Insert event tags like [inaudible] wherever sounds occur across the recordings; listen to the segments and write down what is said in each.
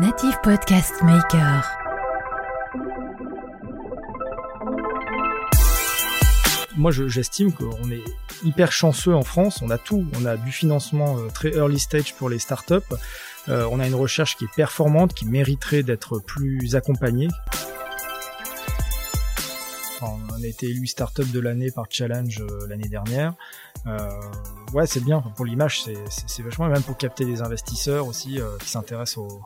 Native Podcast Maker. Moi, je- j'estime qu'on est hyper chanceux en France. On a tout. On a du financement euh, très early stage pour les startups. Euh, on a une recherche qui est performante, qui mériterait d'être plus accompagnée. On a été élu startup de l'année par Challenge euh, l'année dernière. Ouais, c'est bien. Pour l'image, c'est- vachement. Et même pour capter des investisseurs aussi qui s'intéressent au,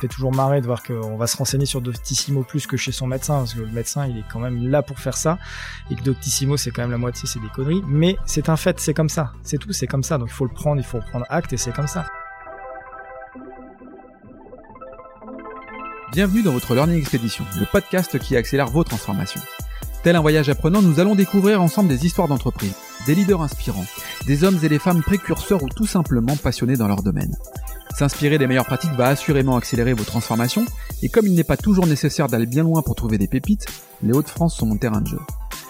fait toujours marrer de voir qu'on va se renseigner sur Doctissimo plus que chez son médecin, parce que le médecin, il est quand même là pour faire ça, et que Doctissimo, c'est quand même la moitié, c'est des conneries. Mais c'est un fait, c'est comme ça, c'est tout, c'est comme ça. Donc il faut le prendre, il faut prendre acte, et c'est comme ça. Bienvenue dans votre Learning Expedition, le podcast qui accélère vos transformations. Tel un voyage apprenant, nous allons découvrir ensemble des histoires d'entreprise, des leaders inspirants, des hommes et des femmes précurseurs ou tout simplement passionnés dans leur domaine. S'inspirer des meilleures pratiques va assurément accélérer vos transformations, et comme il n'est pas toujours nécessaire d'aller bien loin pour trouver des pépites, les Hauts-de-France sont mon terrain de jeu.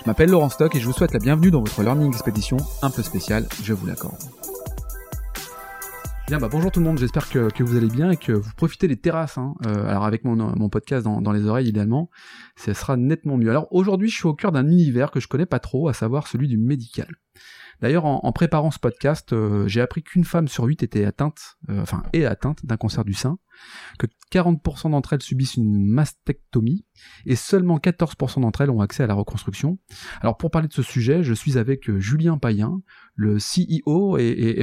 Je m'appelle Laurent Stock et je vous souhaite la bienvenue dans votre Learning Expedition un peu spéciale, je vous l'accorde. Bien, bah bonjour tout le monde, j'espère que, vous allez bien et que vous profitez des terrasses. hein. Euh, alors avec mon, podcast dans, dans les oreilles idéalement, ça sera nettement mieux. Alors aujourd'hui je suis au cœur d'un univers que je connais pas trop, à savoir celui du médical. D'ailleurs en, préparant ce podcast, euh, j'ai appris qu'une femme sur huit était atteinte, euh, enfin est atteinte d'un cancer du sein, que 40% d'entre elles subissent une mastectomie et seulement 14% d'entre elles ont accès à la reconstruction. Alors pour parler de ce sujet, je suis avec euh, Julien Payen, le CEO et, et-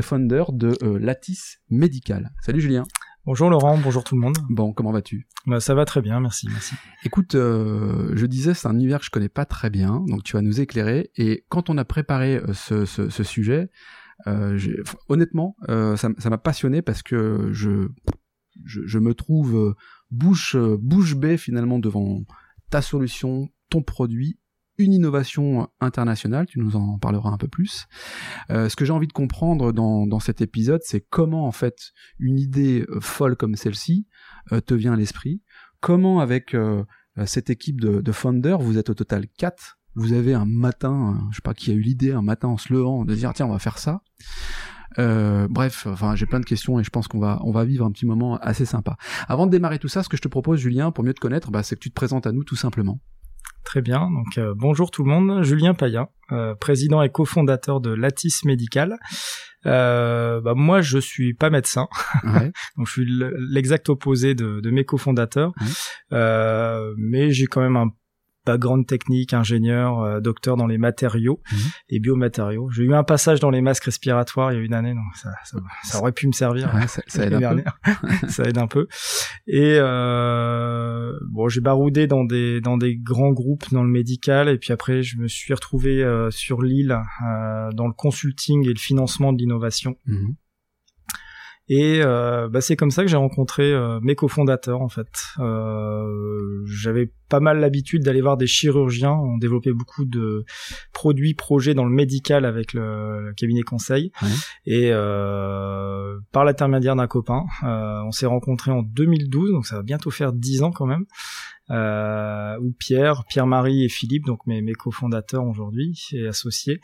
de Lattice Médical. Salut Julien. Bonjour Laurent, bonjour tout le monde. Bon, comment vas-tu? Bah, ça va très bien, merci, merci. Écoute, euh, je disais, c'est un univers que je connais pas très bien, donc tu vas nous éclairer. Et quand on a préparé euh, ce, ce, ce sujet, euh, honnêtement, euh, ça m'a passionné parce que je, je, je me trouve euh, bouche, euh, bouche bée finalement devant ta solution, ton produit, une innovation internationale, tu nous en parleras un peu plus. Euh, ce que j'ai envie de comprendre dans, dans cet épisode, c'est comment en fait une idée euh, folle comme celle-ci euh, te vient à l'esprit, comment avec cette équipe de, de vous êtes au total 4, vous avez un matin, je sais pas qui a eu l'idée, un matin en se levant, de dire tiens on va faire ça. Bref, enfin j'ai plein de questions et je pense qu'on va on va vivre un petit moment assez sympa. Avant de démarrer tout ça, ce que je te propose Julien, pour mieux te connaître, bah, c'est que tu te présentes à nous tout simplement. Très bien, donc euh, bonjour tout le monde, Julien Payen, euh, président et cofondateur de Lattice Médical. Euh, bah, moi, je suis pas médecin, Ouais. [laughs] donc je suis l'exact opposé de, de mes cofondateurs, Ouais. Euh, mais j'ai quand même un background technique, ingénieur, euh, docteur dans les matériaux, Mhm. les biomatériaux. J'ai eu un passage dans les masques respiratoires il y a une année, donc ça, ça, ça aurait pu me servir. Ouais, ça, ça aide un peu. [laughs] ça aide un peu. Et euh, bon, j'ai baroudé dans des dans des grands groupes dans le médical, et puis après je me suis retrouvé euh, sur l'île euh, dans le consulting et le financement de l'innovation. Mhm. Et euh, bah, c'est comme ça que j'ai rencontré euh, mes cofondateurs en fait. Euh, J'avais pas mal l'habitude d'aller voir des chirurgiens. On développait beaucoup de produits, projets dans le médical avec le, le cabinet conseil. Ouais. Et euh, par l'intermédiaire d'un copain, euh, on s'est rencontrés en 2012, donc ça va bientôt faire 10 ans quand même. Euh, où Pierre, Pierre-Marie et Philippe, donc mes, mes cofondateurs aujourd'hui et associés,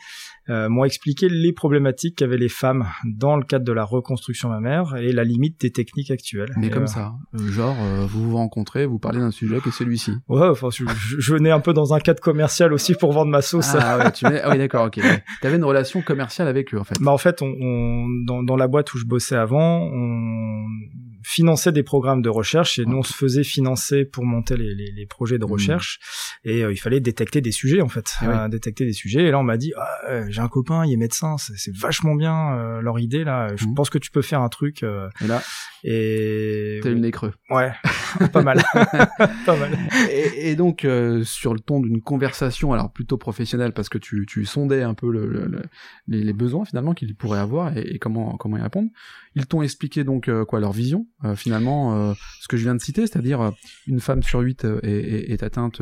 euh, m'ont expliqué les problématiques qu'avaient les femmes dans le cadre de la reconstruction mammaire et la limite des techniques actuelles. Mais Et, comme euh, ça, euh, genre euh, vous vous rencontrez, vous parlez d'un sujet qui est celui-ci. Ouais, enfin, je, je- venais un peu dans un cadre commercial aussi pour vendre ma sauce. Ah ouais, tu ah oui d'accord, ok. [laughs] T'avais une relation commerciale avec eux en fait. Bah en fait, on, on- dans, dans la boîte où je bossais avant, on finançait des programmes de recherche et nous on se faisait financer pour monter les, les, les projets de Mhm. recherche et euh, il fallait détecter des sujets en fait, oui. Euh, détecter des sujets. Et là on m'a dit, ah, euh, j'ai un copain, il est médecin, c'est c'est vachement bien euh, leur idée là. Je Mhm. pense que tu peux faire un truc. euh, Et là, et t'as eu le nez creux. ouais, [laughs] pas mal, [laughs] pas mal. et, et donc euh, sur le ton d'une conversation, alors plutôt professionnelle, parce que tu, tu sondais un peu le, le- le- les, les besoins finalement qu'ils pourraient avoir et, et comment comment y répondre. Ils t'ont expliqué donc euh, quoi leur vision euh, finalement, euh, ce que je viens de citer, c'est-à-dire euh, une femme sur huit est, est- est atteinte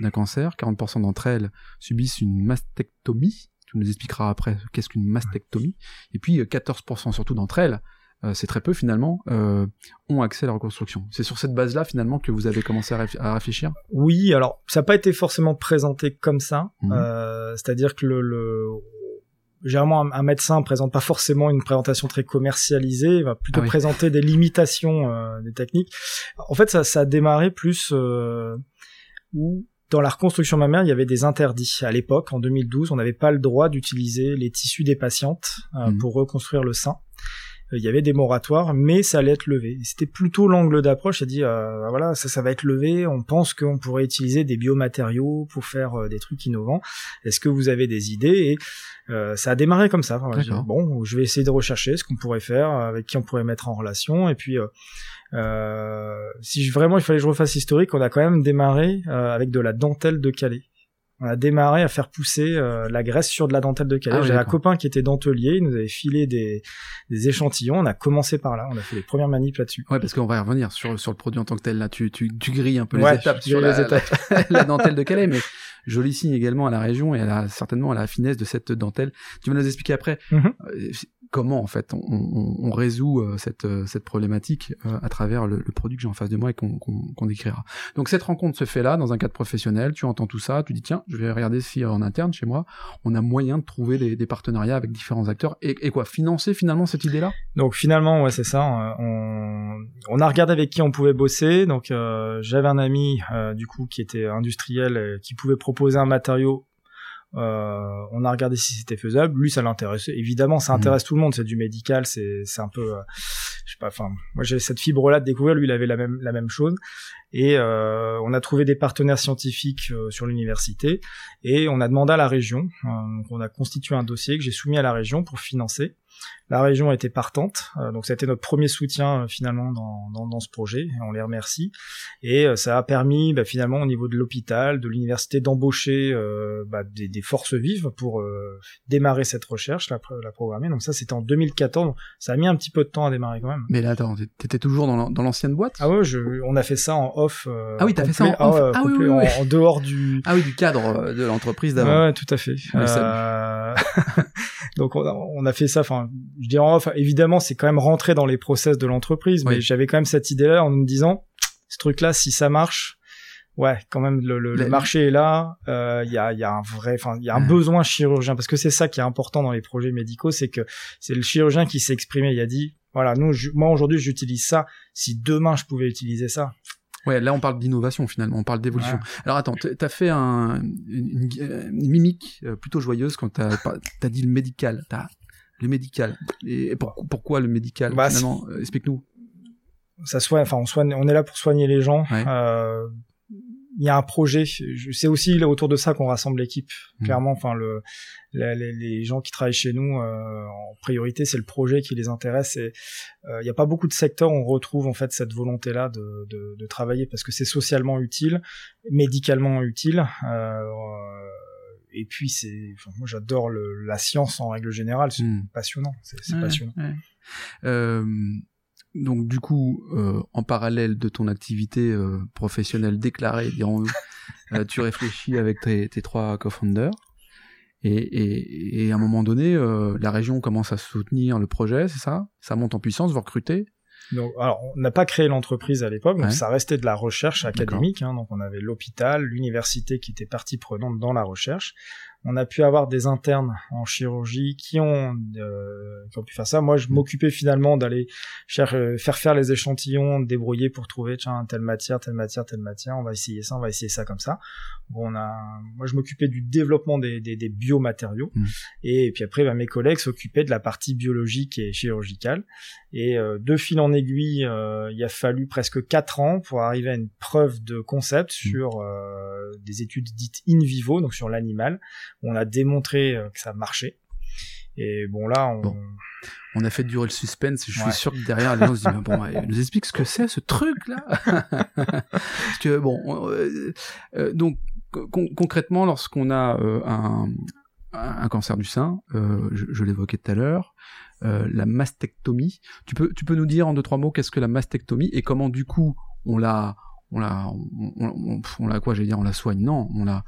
d'un cancer, 40% d'entre elles subissent une mastectomie. Tu nous expliqueras après qu'est-ce qu'une mastectomie. Et puis euh, 14% surtout d'entre elles euh, c'est très peu finalement, euh, ont accès à la reconstruction. C'est sur cette base-là finalement que vous avez commencé à, réf- à réfléchir? Oui, alors ça n'a pas été forcément présenté comme ça. Mhm. Euh, C'est-à-dire que le, le- généralement un, médecin présente pas forcément une présentation très commercialisée, il va plutôt Ah oui. présenter des limitations euh, des techniques. En fait, ça, ça a démarré plus euh, où dans la reconstruction mammaire, il y avait des interdits. À l'époque, en 2012, on n'avait pas le droit d'utiliser les tissus des patientes euh, Mhm. pour reconstruire le sein. Il y avait des moratoires, mais ça allait être levé. C'était plutôt l'angle d'approche. C'est dit, euh, voilà, ça, ça va être levé. On pense qu'on pourrait utiliser des biomatériaux pour faire euh, des trucs innovants. Est-ce que vous avez des idées? Et euh, ça a démarré comme ça. Enfin, bon, je vais essayer de rechercher ce qu'on pourrait faire, avec qui on pourrait mettre en relation. Et puis, euh, euh, si je- vraiment il fallait que je refasse historique, on a quand même démarré euh, avec de la dentelle de Calais. On a démarré à faire pousser euh, la graisse sur de la dentelle de Calais. Ah J'avais un copain qui était dentelier, il nous avait filé des, des échantillons. On a commencé par là, on a fait les premières manips là-dessus. Ouais, parce qu'on va y revenir sur, sur le produit en tant que tel. Là, tu, tu, tu grilles un peu les Ouais, étapes je sur la, les étapes. la- [laughs] la dentelle de Calais, mais joli signe également à la région et à la, certainement à la finesse de cette dentelle. Tu vas nous expliquer après Mhm. euh, comment en fait on, on, on résout euh, cette, euh, cette problématique à travers le, le produit que j'ai en face de moi et qu'on qu'on qu'on décrira. Donc cette rencontre se fait là dans un cadre professionnel. Tu entends tout ça, tu dis tiens, je vais regarder si en interne chez moi on a moyen de trouver des, des partenariats avec différents acteurs et, et quoi financer finalement cette idée-là? Donc finalement, ouais, c'est ça. euh, On, on a regardé avec qui on pouvait bosser. Donc euh, j'avais un ami euh, du coup qui était industriel, et qui pouvait proposer un matériau. Euh, on a regardé si c'était faisable. Lui, ça l'intéressait. Évidemment, ça Mhm. intéresse tout le monde. C'est du médical. C'est c'est un peu, euh, je sais pas. Enfin, moi j'ai cette fibre-là de découvrir. Lui, il avait la même la même chose. Et euh, on a trouvé des partenaires scientifiques sur l'université et on a demandé à la région. on a constitué un dossier que j'ai soumis à la région pour financer. La région était partante, euh, donc ça a été notre premier soutien euh, finalement dans, dans, dans ce projet. et On les remercie et euh, ça a permis bah, finalement au niveau de l'hôpital, de l'université d'embaucher euh, bah, des, des forces vives pour euh, démarrer cette recherche, la, la programmer. Donc ça c'était en 2014. Donc, ça a mis un petit peu de temps à démarrer quand même. Mais là, attends, t'étais toujours dans l'an- dans l'ancienne boîte? Ah ouais, je, on a fait ça en off. Ah oui, t'as fait ça en off. Ah oui, complet, oui, oui. En, en dehors du, Ah oui, du cadre de l'entreprise d'avant. ouais, tout à fait. Euh, [laughs] Donc on a, on a fait ça. Enfin, je dirais en off. Évidemment, c'est quand même rentré dans les process de l'entreprise, mais Oui. j'avais quand même cette idée-là en me disant, ce truc-là, si ça marche, ouais, quand même le, le- le La- marché est là. euh, Il y a, y a un vrai, enfin, il y a un Ouais. besoin chirurgien parce que c'est ça qui est important dans les projets médicaux, c'est que c'est le chirurgien qui s'est exprimé. Il a dit, voilà, nous, je- moi aujourd'hui, j'utilise ça. Si demain je pouvais utiliser ça, Ouais, là on parle d'innovation finalement, on parle d'évolution. Ouais. Alors attends, t'as fait un, une, une- une mimique euh, plutôt joyeuse quand t'as t'as dit le médical. T'as le médical. Et pour- pourquoi le médical Bah, finalement Euh, Explique-nous. ça soigne, enfin on soigne, on est là pour soigner les gens. Ouais. Euh, il y a un projet. je- C'est aussi autour de ça qu'on rassemble l'équipe. Mhm. Clairement, enfin le, les, les gens qui travaillent chez nous euh, en priorité, c'est le projet qui les intéresse. Et euh, il n'y a pas beaucoup de secteurs où on retrouve en fait cette volonté-là de, de, de travailler parce que c'est socialement utile, médicalement utile. Euh, et puis c'est, enfin, moi j'adore la science en règle générale. C'est Hmm. passionnant. C'est Ouais, passionnant. ouais. Euh, donc du coup, euh, en parallèle de ton activité euh, professionnelle déclarée, dirons-nous, [laughs] tu réfléchis avec tes, tes trois co-founders. Et, et, et à un moment donné, la région commence à soutenir le projet, c'est ça? Ça monte en puissance, vous recrutez? Donc, alors, on n'a pas créé l'entreprise à l'époque, donc Ouais. ça restait de la recherche académique. Hein, donc, on avait l'hôpital, l'université qui était partie prenante dans la recherche. On a pu avoir des internes en chirurgie qui ont, euh, qui ont pu faire ça. Moi, je m'occupais finalement d'aller cher- euh, faire faire les échantillons, débrouiller pour trouver tiens telle matière, telle matière, telle matière. On va essayer ça, on va essayer ça comme ça. Bon, on a, moi, je m'occupais du développement des, des, des biomatériaux. Mm. Et puis après, bah, mes collègues s'occupaient de la partie biologique et chirurgicale. Et euh, de fil en aiguille, euh, il a fallu presque quatre ans pour arriver à une preuve de concept sur euh, des études dites in vivo, donc sur l'animal. On a démontré euh, que ça marchait. Et bon là, on... Bon. On a fait durer le suspense. Je Ouais. suis sûr que derrière, les gens se disent, bon, il nous explique ce que c'est, ce truc-là. [laughs] Parce que, bon, on- euh, euh, donc, con- concrètement, lorsqu'on a euh, un, un cancer du sein, je, je l'évoquais tout à l'heure, la mastectomie, tu peux, tu peux nous dire en deux, trois mots qu'est-ce que la mastectomie et comment, du coup, on la, on la, on, on, on- on la quoi, j'allais dire, on la soigne? Non, on la,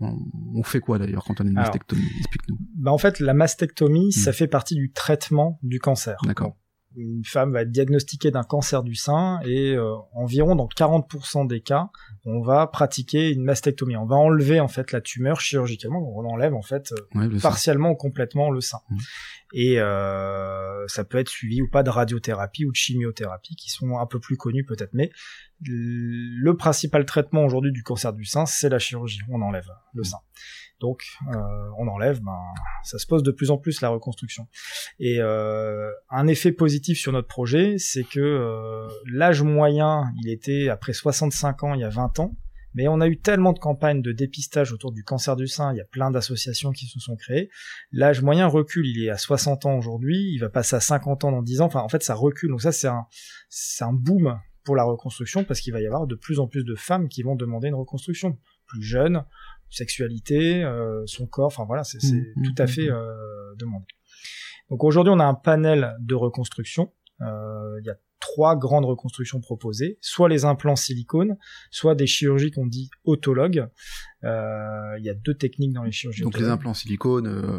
on, fait quoi d'ailleurs quand on a une mastectomie? Explique-nous. bah, en fait, la mastectomie, ça fait partie du traitement du cancer. D'accord. Une femme va être diagnostiquée d'un cancer du sein et euh, environ dans 40% des cas, on va pratiquer une mastectomie. On va enlever en fait la tumeur chirurgicalement, on enlève en fait euh, partiellement ou complètement le sein. Mmh. Et euh, ça peut être suivi ou pas de radiothérapie ou de chimiothérapie qui sont un peu plus connus peut-être, mais le principal traitement aujourd'hui du cancer du sein, c'est la chirurgie. On enlève le sein. Donc euh, on enlève, ben, ça se pose de plus en plus la reconstruction. Et euh, un effet positif sur notre projet, c'est que euh, l'âge moyen, il était après 65 ans il y a 20 ans, mais on a eu tellement de campagnes de dépistage autour du cancer du sein, il y a plein d'associations qui se sont créées. L'âge moyen recule, il est à 60 ans aujourd'hui, il va passer à 50 ans dans 10 ans, enfin en fait ça recule, donc ça c'est un, c'est un boom pour la reconstruction parce qu'il va y avoir de plus en plus de femmes qui vont demander une reconstruction plus jeunes, sexualité, euh, son corps, enfin voilà, c'est mmh, tout à mmh, fait euh, demandé. Donc aujourd'hui, on a un panel de reconstruction. Euh, il y a trois grandes reconstructions proposées, soit les implants silicone, soit des chirurgies qu'on dit autologues. Euh, il y a deux techniques dans les chirurgies. Donc les implants silicone, euh,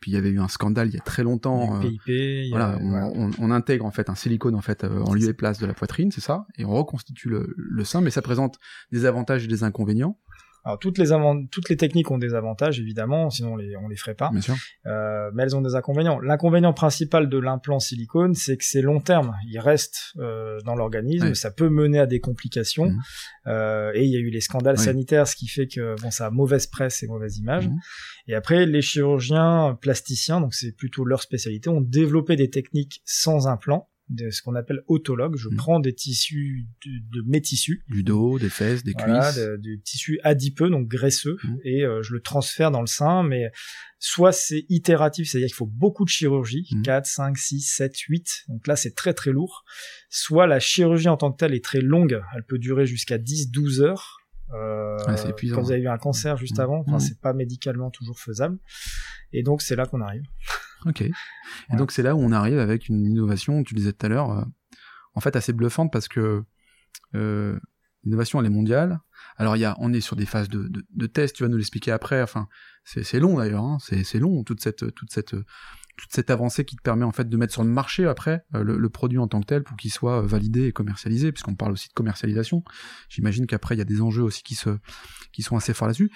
puis il y avait eu un scandale il y a très longtemps. PIP, voilà, on, on, intègre en fait un silicone en fait en lieu et place de la poitrine, c'est ça, et on reconstitue le, le sein, mais ça présente des avantages et des inconvénients. Alors toutes les toutes les techniques ont des avantages évidemment, sinon on les on les ferait pas. Bien sûr. Euh, mais elles ont des inconvénients. L'inconvénient principal de l'implant silicone, c'est que c'est long terme. Il reste euh, dans l'organisme, ça peut mener à des complications. Mhm. Euh, et il y a eu les scandales sanitaires, ce qui fait que bon ça a mauvaise presse et mauvaise image. Mhm. Et après les chirurgiens plasticiens, donc c'est plutôt leur spécialité, ont développé des techniques sans implant de ce qu'on appelle autologue. Je mm. prends des tissus de, mes tissus. Du dos, des fesses, des cuisses. du tissu adipeux, donc graisseux, mm. et euh, je le transfère dans le sein, mais soit c'est itératif, c'est-à-dire qu'il faut beaucoup de chirurgie, 4, 5, 6, 7, 8, donc là c'est très très lourd, soit la chirurgie en tant que telle est très longue, elle peut durer jusqu'à 10, 12 heures, euh, quand vous avez eu un cancer juste mm. avant, enfin c'est pas médicalement toujours faisable, et donc c'est là qu'on arrive. Ok. Et donc c'est là où on arrive avec une innovation, tu disais tout à l'heure, euh, en fait assez bluffante parce que euh, l'innovation elle est mondiale. Alors il y a, on est sur des phases de, de, de tests, tu vas nous l'expliquer après. Enfin, c'est long d'ailleurs, hein, c'est long toute cette toute cette toute cette avancée qui te permet en fait de mettre sur le marché après euh, le, produit en tant que tel pour qu'il soit validé et commercialisé, puisqu'on parle aussi de commercialisation. J'imagine qu'après il y a des enjeux aussi qui se qui sont assez forts là-dessus.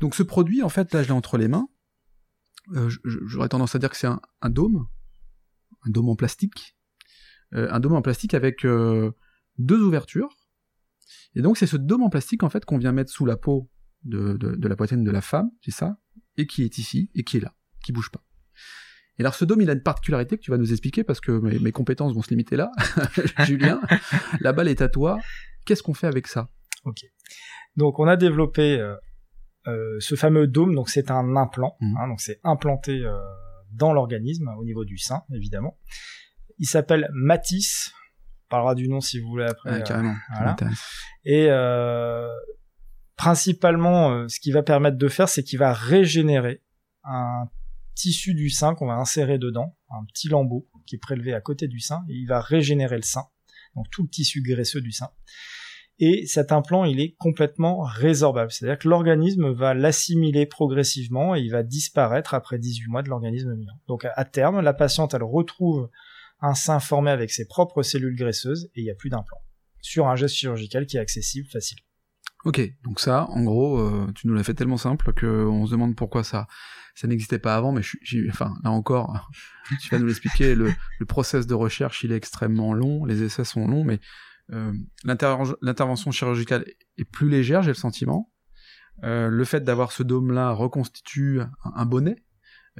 Donc ce produit en fait là je l'ai entre les mains. Euh, j'aurais tendance à dire que c'est un, dôme, un dôme en plastique, euh, un dôme en plastique avec euh, deux ouvertures. Et donc c'est ce dôme en plastique en fait qu'on vient mettre sous la peau de, la poitrine de la femme, c'est ça, et qui est ici et qui est là, qui bouge pas. Et alors ce dôme, il a une particularité que tu vas nous expliquer parce que mes, compétences vont se limiter là. [laughs] Julien, la balle est à toi. Qu'est-ce qu'on fait avec ça? Ok. Donc on a développé ce fameux dôme, donc c'est un implant, mmh. hein, donc c'est implanté euh, dans l'organisme au niveau du sein, évidemment. Il s'appelle Matisse. On parlera du nom si vous voulez après. Ouais, carrément. Voilà. Et principalement, ce qu'il va permettre de faire, c'est qu'il va régénérer un tissu du sein qu'on va insérer dedans, un petit lambeau qui est prélevé à côté du sein, et il va régénérer le sein, donc tout le tissu graisseux du sein et cet implant il est complètement résorbable, c'est-à-dire que l'organisme va l'assimiler progressivement et il va disparaître après 18 mois de l'organisme vivant. Donc à terme, la patiente elle retrouve un sein formé avec ses propres cellules graisseuses et il n'y a plus d'implant sur un geste chirurgical qui est accessible, facile. Ok, donc ça, en gros, euh, tu nous l'as fait tellement simple qu'on se demande pourquoi ça, ça n'existait pas avant, mais enfin, là encore, [laughs] tu vas nous l'expliquer, le, le process de recherche, il est extrêmement long, les essais sont longs, mais euh, l'intervention chirurgicale est plus légère, j'ai le sentiment. Euh, le fait d'avoir ce dôme-là reconstitue un bonnet,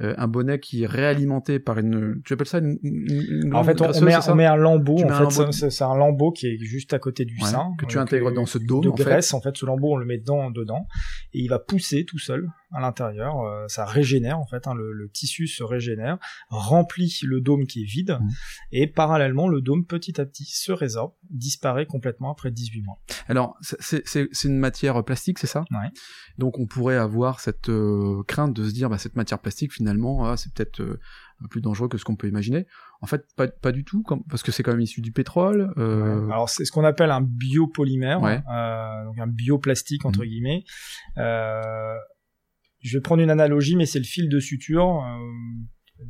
euh, un bonnet qui est réalimenté par une tu appelles ça une, une en fait on, met, on, met, un lambeau en fait c'est un lambeau qui est juste à côté du sein que tu intègres dans ce dôme de graisse en fait. ce lambeau on le met dedans dedans et il va pousser tout seul à l'intérieur euh, ça régénère en fait hein, le, le, tissu se régénère remplit le dôme qui est vide mmh. et parallèlement le dôme petit à petit se résorbe disparaît complètement après 18 mois alors c'est une matière plastique c'est ça? Ouais. donc on pourrait avoir cette euh, crainte de se dire bah, cette matière plastique finalement finalement, ah, c'est peut-être euh, plus dangereux que ce qu'on peut imaginer. En fait, pas, pas du tout, comme, parce que c'est quand même issu du pétrole. Euh... Alors c'est ce qu'on appelle un biopolymère, euh, donc un bioplastique entre mmh. guillemets. Euh, je vais prendre une analogie, mais c'est le fil de suture.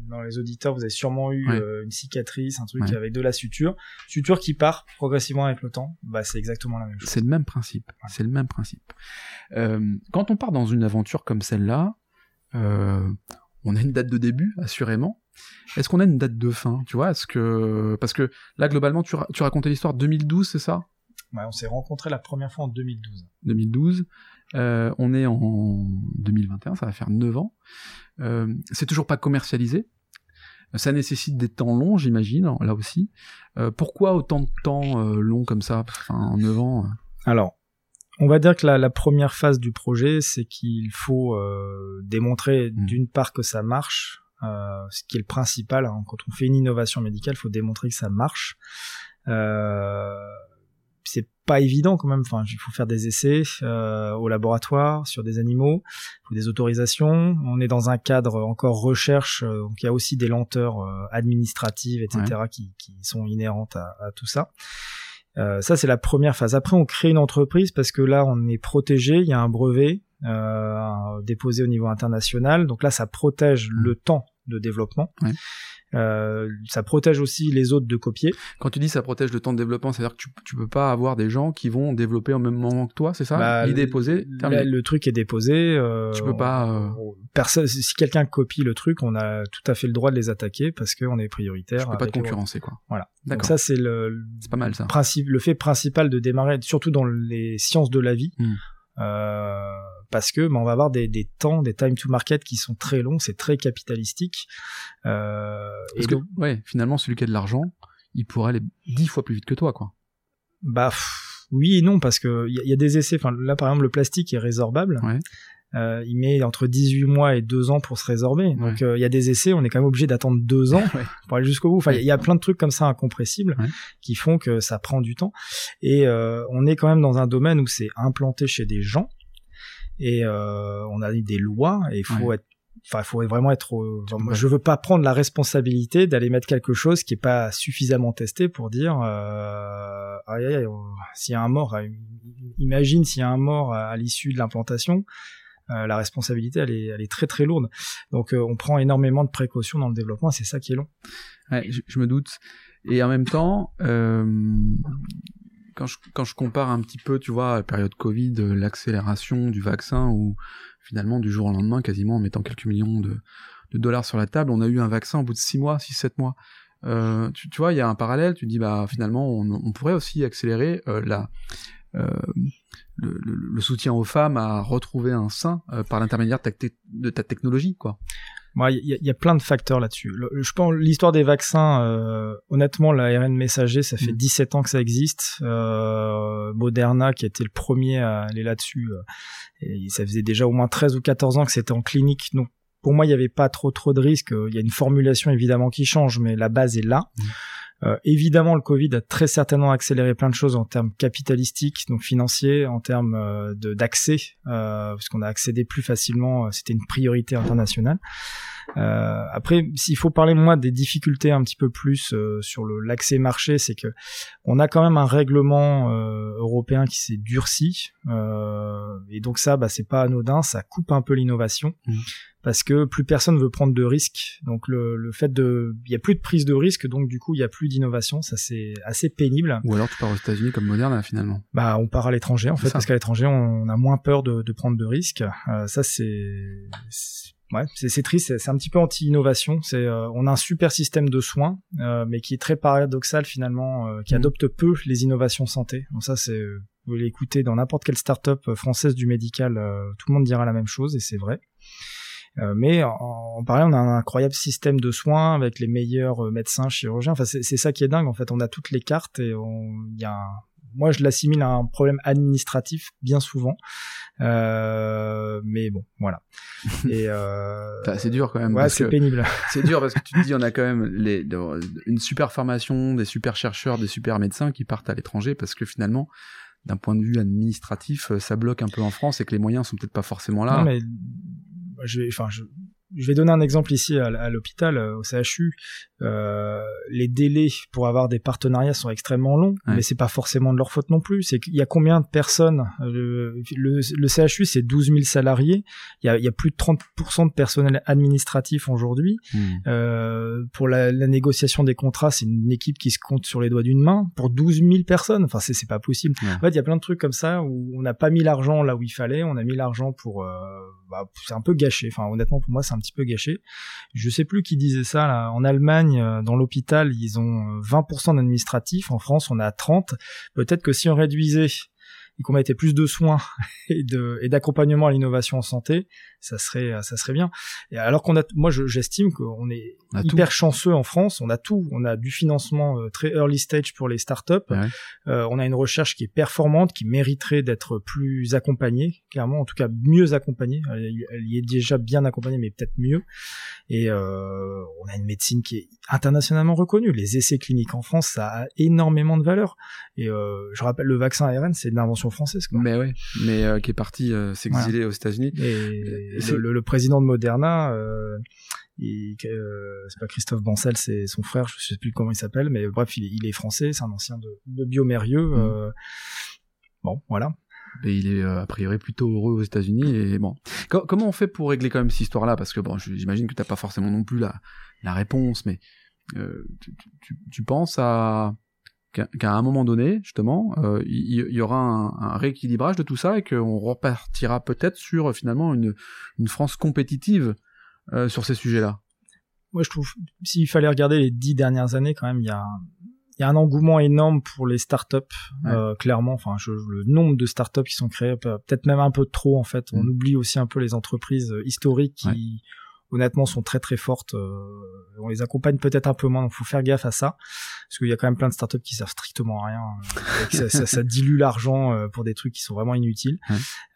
dans les auditeurs, vous avez sûrement eu Ouais. une cicatrice, un truc avec de la suture. Suture qui part progressivement avec le temps, bah c'est exactement la même chose. C'est le même principe. C'est le même principe. Quand on part dans une aventure comme celle-là, euh, on a une date de début, assurément. Est-ce qu'on a une date de fin Tu vois, est-ce que parce que là globalement, tu, ra- tu racontais l'histoire 2012, c'est ça? Ouais, on s'est rencontrés la première fois en 2012. 2012. Euh, on est en 2021, ça va faire 9 ans. Euh, c'est toujours pas commercialisé. Ça nécessite des temps longs, j'imagine, là aussi. Euh, pourquoi autant de temps long comme ça? Enfin, en 9 ans. Alors, on va dire que la, la première phase du projet, c'est qu'il faut euh, démontrer Mm. d'une part que ça marche, euh, ce qui est le principal. hein. Quand on fait une innovation médicale, il faut démontrer que ça marche. Euh, c'est pas évident quand même. Enfin, il faut faire des essais euh, au laboratoire sur des animaux, il faut des autorisations. On est dans un cadre encore recherche, euh, donc il y a aussi des lenteurs euh, administratives, etc., qui, qui sont inhérentes à, à tout ça. Euh, ça, c'est la première phase. Après, on crée une entreprise parce que là, on est protégé. Il y a un brevet euh, déposé au niveau international. Donc là, ça protège le temps de développement. Ouais. Euh, ça protège aussi les autres de copier. Quand tu dis ça protège le temps de développement, c'est-à-dire que tu, tu peux pas avoir des gens qui vont développer au même moment que toi, c'est ça? Bah, L'idée est posée, terminé. le truc est déposé. euh, Tu peux pas, euh, personne, si quelqu'un copie le truc, on a tout à fait le droit de les attaquer parce qu'on est prioritaire. Je peux pas te concurrencer, quoi. Voilà. Donc D'accord. ça, c'est le, le C'est pas mal, ça. principe, le fait principal de démarrer, surtout dans les sciences de la vie, Hmm. euh, parce que bah, on va avoir des, des temps, des time to market qui sont très longs, c'est très capitalistique. Euh, Parce et que, donc, ouais, finalement, celui qui a de l'argent, il pourrait aller dix fois plus vite que toi, quoi. bah pff, oui et non, parce que il y, a- il y a des essais. Enfin, là, par exemple, le plastique est résorbable. Ouais. Euh, il met entre 18 mois et 2 ans pour se résorber. Donc Ouais. euh, il y a des essais, on est quand même obligé d'attendre 2 ans [laughs] Ouais. pour aller jusqu'au bout. Enfin, il y a- il y a plein de trucs comme ça incompressibles Ouais. qui font que ça prend du temps. Et euh, on est quand même dans un domaine où c'est implanté chez des gens et euh, on a des lois et il faut Ouais. être Enfin, il faut vraiment être. enfin, moi. Je veux pas prendre la responsabilité d'aller mettre quelque chose qui est pas suffisamment testé pour dire. Euh, aïe, aïe, aïe, s'il y a un mort, euh, imagine s'il y a un mort à, à l'issue de l'implantation. euh, la responsabilité, elle est, elle est très très lourde. Donc, euh, on prend énormément de précautions dans le développement. C'est ça qui est long. Ouais, je, je me doute. Et en même temps, euh, quand, je, quand je compare un petit peu, tu vois, la période Covid, euh, l'accélération du vaccin, où finalement, du jour au lendemain, quasiment en mettant quelques millions de, de dollars sur la table, on a eu un vaccin au bout de 6 mois, 6-7 mois. Euh, tu, tu vois, il y a un parallèle, tu dis, bah finalement, on, pourrait aussi accélérer euh, la, le, soutien aux femmes à retrouver un sein par l'intermédiaire de de ta technologie, quoi. Moi, il y, a- il y a plein de facteurs là-dessus. Je pense l'histoire des vaccins, euh, honnêtement, l'ARN messager, ça fait Mm. 17 ans que ça existe. Euh, Moderna, qui était le premier à aller là-dessus, euh, et ça faisait déjà au moins 13 ou 14 ans que c'était en clinique. Donc, pour moi, il n'y avait pas trop trop de risques. Il y a une formulation évidemment qui change, mais la base est là. Mm. Euh, évidemment, le Covid a très certainement accéléré plein de choses en termes capitalistiques, donc financiers, en termes euh, d'accès, euh, parce qu'on a accédé plus facilement. euh, C'était une priorité internationale. Euh, après, s'il faut parler moi des difficultés un petit peu plus euh, sur l'accès marché, c'est que on a quand même un règlement européen qui s'est durci, et donc ça, bah, c'est pas anodin, ça coupe un peu l'innovation Mhm. Parce que plus personne veut prendre de risques. Donc le, le fait de, il y a plus de prise de risque, donc du coup il y a plus d'innovation, ça c'est assez pénible. Ou alors tu pars aux États-Unis comme Moderna, finalement. Bah, on part à l'étranger en fait, parce qu'à l'étranger on a moins peur de, de prendre de risques. Euh, ça c'est, ouais, c'est triste, c'est- un petit peu anti-innovation. C'est, euh, on a un super système de soins, euh, mais qui est très paradoxal finalement, euh, qui Mhm. adopte peu les innovations santé. Donc ça c'est, euh, vous l'écoutez dans n'importe quelle start-up euh, française du médical, euh, tout le monde dira la même chose et c'est vrai. Euh, mais en, en parallèle, on a un incroyable système de soins avec les meilleurs euh, médecins, chirurgiens. Enfin, c'est ça qui est dingue. En fait, on a toutes les cartes et on- y a un, moi, je l'assimile à un problème administratif bien souvent. Euh, mais bon, voilà. [laughs] Et euh, c'est dur quand même. ouais, c'est pénible. [laughs] C'est dur parce que tu te dis, on a quand même les, une super formation, des super chercheurs, des super médecins qui partent à l'étranger parce que finalement, d'un point de vue administratif, ça bloque un peu en France et que les moyens sont peut-être pas forcément là. Non, mais je vais, enfin, je, je vais donner un exemple ici à, l'hôpital, euh, au CHU. Euh, les délais pour avoir des partenariats sont extrêmement longs, mais c'est pas forcément de leur faute non plus. C'est qu'il y a combien de personnes le, le, CHU, c'est 12 000 salariés. Il y a, il y a plus de 30% de personnel administratif aujourd'hui. Hmm. Euh, pour la, la, négociation des contrats, c'est une équipe qui se compte sur les doigts d'une main. Pour 12 000 personnes, enfin c'est pas possible. En fait, il y a plein de trucs comme ça où on n'a pas mis l'argent là où il fallait. On a mis l'argent pour, euh, bah, c'est un peu gâché. Enfin, honnêtement, pour moi, c'est un petit peu gâché. Je sais plus qui disait ça. En Allemagne, euh, dans l'hôpital, ils ont 20% euh, d'administratifs. En France, on a 30. Peut-être que si on réduisait et qu'on mettait plus de soins [laughs] et de et d'accompagnement à l'innovation en santé, ça serait ça serait bien. Et alors qu'on a, moi j'estime qu'on est hyper chanceux en France. On a tout. On a du financement euh, très early stage pour les startups. Euh, on a une recherche qui est performante, qui mériterait d'être plus accompagnée, clairement, en tout cas mieux accompagnée. Elle, y est déjà bien accompagnée, mais peut-être mieux. Et euh, on a une médecine qui est internationalement reconnue. Les essais cliniques en France, ça a énormément de valeur. Et euh, je rappelle, le vaccin ARN, c'est une invention française. Quoi. Mais euh, qui est parti euh, s'exiler aux États-Unis. Et, le, le, président de Moderna, euh, c'est pas Christophe Bancel, c'est son frère, je sais plus comment il s'appelle, mais bref, il, est français, c'est un ancien de, de Biomérieux. Mmh. Bon, voilà. Et il est a priori plutôt heureux aux États-Unis. Et bon, comment on fait pour régler quand même cette histoire-là? Parce que bon, j'imagine que t'as pas forcément non plus la, la réponse, mais euh, tu, tu, tu, penses à qu'à un moment donné, justement, euh, il y, aura un, rééquilibrage de tout ça et qu'on repartira peut-être sur finalement une, une France compétitive euh, sur ces sujets-là. Moi, je trouve, s'il fallait regarder les dix dernières années, quand même, il y a, il y a un engouement énorme pour les startups, euh, clairement. Enfin, je, le nombre de startups qui sont créées, peut-être même un peu trop en fait. On mm. oublie aussi un peu les entreprises historiques qui honnêtement sont très très fortes. Euh, on les accompagne peut-être un peu moins, donc faut faire gaffe à ça, parce qu'il y a quand même plein de startups qui servent strictement à rien. Euh, ça, ça, dilue l'argent euh, pour des trucs qui sont vraiment inutiles.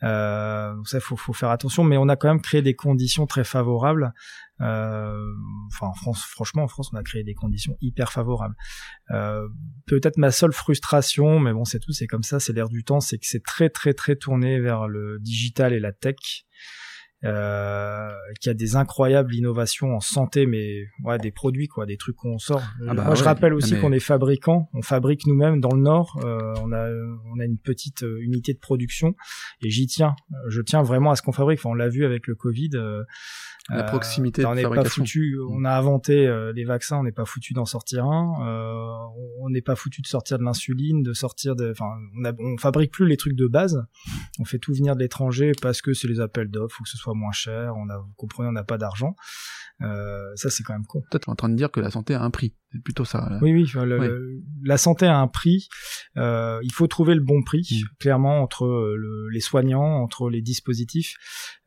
Euh, donc ça, faut, faut faire attention, mais on a quand même créé des conditions très favorables. enfin, en France, franchement, en France, on a créé des conditions hyper favorables. peut-être ma seule frustration, mais bon, c'est tout, c'est comme ça, c'est l'air du temps, c'est que c'est très très très tourné vers le digital et la tech euh, qui a des incroyables innovations en santé, mais ouais, des produits quoi, des trucs qu'on sort. Ah bah Moi, je rappelle aussi qu'on est fabricant, on fabrique nous-mêmes dans le Nord. Euh, on a on a une petite euh, unité de production et j'y tiens. Je tiens vraiment à ce qu'on fabrique. Enfin, on l'a vu avec le Covid. Euh, la proximité de on n'est pas foutu on a inventé les vaccins on n'est pas foutu d'en sortir un on n'est pas foutu de sortir de l'insuline de sortir de enfin on, a, on fabrique plus les trucs de base on fait tout venir de l'étranger parce que c'est les appels d'offres faut que ce soit moins cher, on a, vous comprenez, on n'a pas d'argent. Euh, ça, c'est quand même con. Peut-être en train de dire que la santé a un prix. C'est plutôt ça. Oui, oui, la santé a un prix. Euh, il faut trouver le bon prix, mm. clairement, entre euh, les soignants, entre les dispositifs,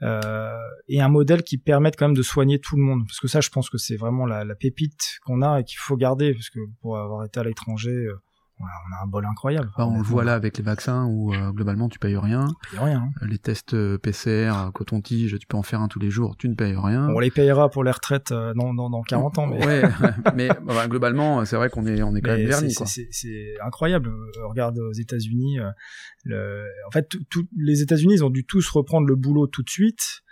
et un modèle qui permette quand même de soigner tout le monde. Parce que ça, je pense que c'est vraiment la, la pépite qu'on a et qu'il faut garder, parce que pour avoir été à l'étranger, on a un bol incroyable. Bah, on le voit là avec les vaccins où euh, globalement tu payes rien. Rien. Hein. Euh, les tests euh, PCR, coton-tige, tu peux en faire un tous les jours, tu ne payes rien. On les payera pour les retraites dans, dans, dans 40 ans. Mais... Ouais, [laughs] mais bah, globalement, c'est vrai qu'on est, on est quand même vernis. C'est incroyable. Regarde aux États-Unis. Le... En fait, les États-Unis, ils ont dû tous reprendre le boulot tout de suite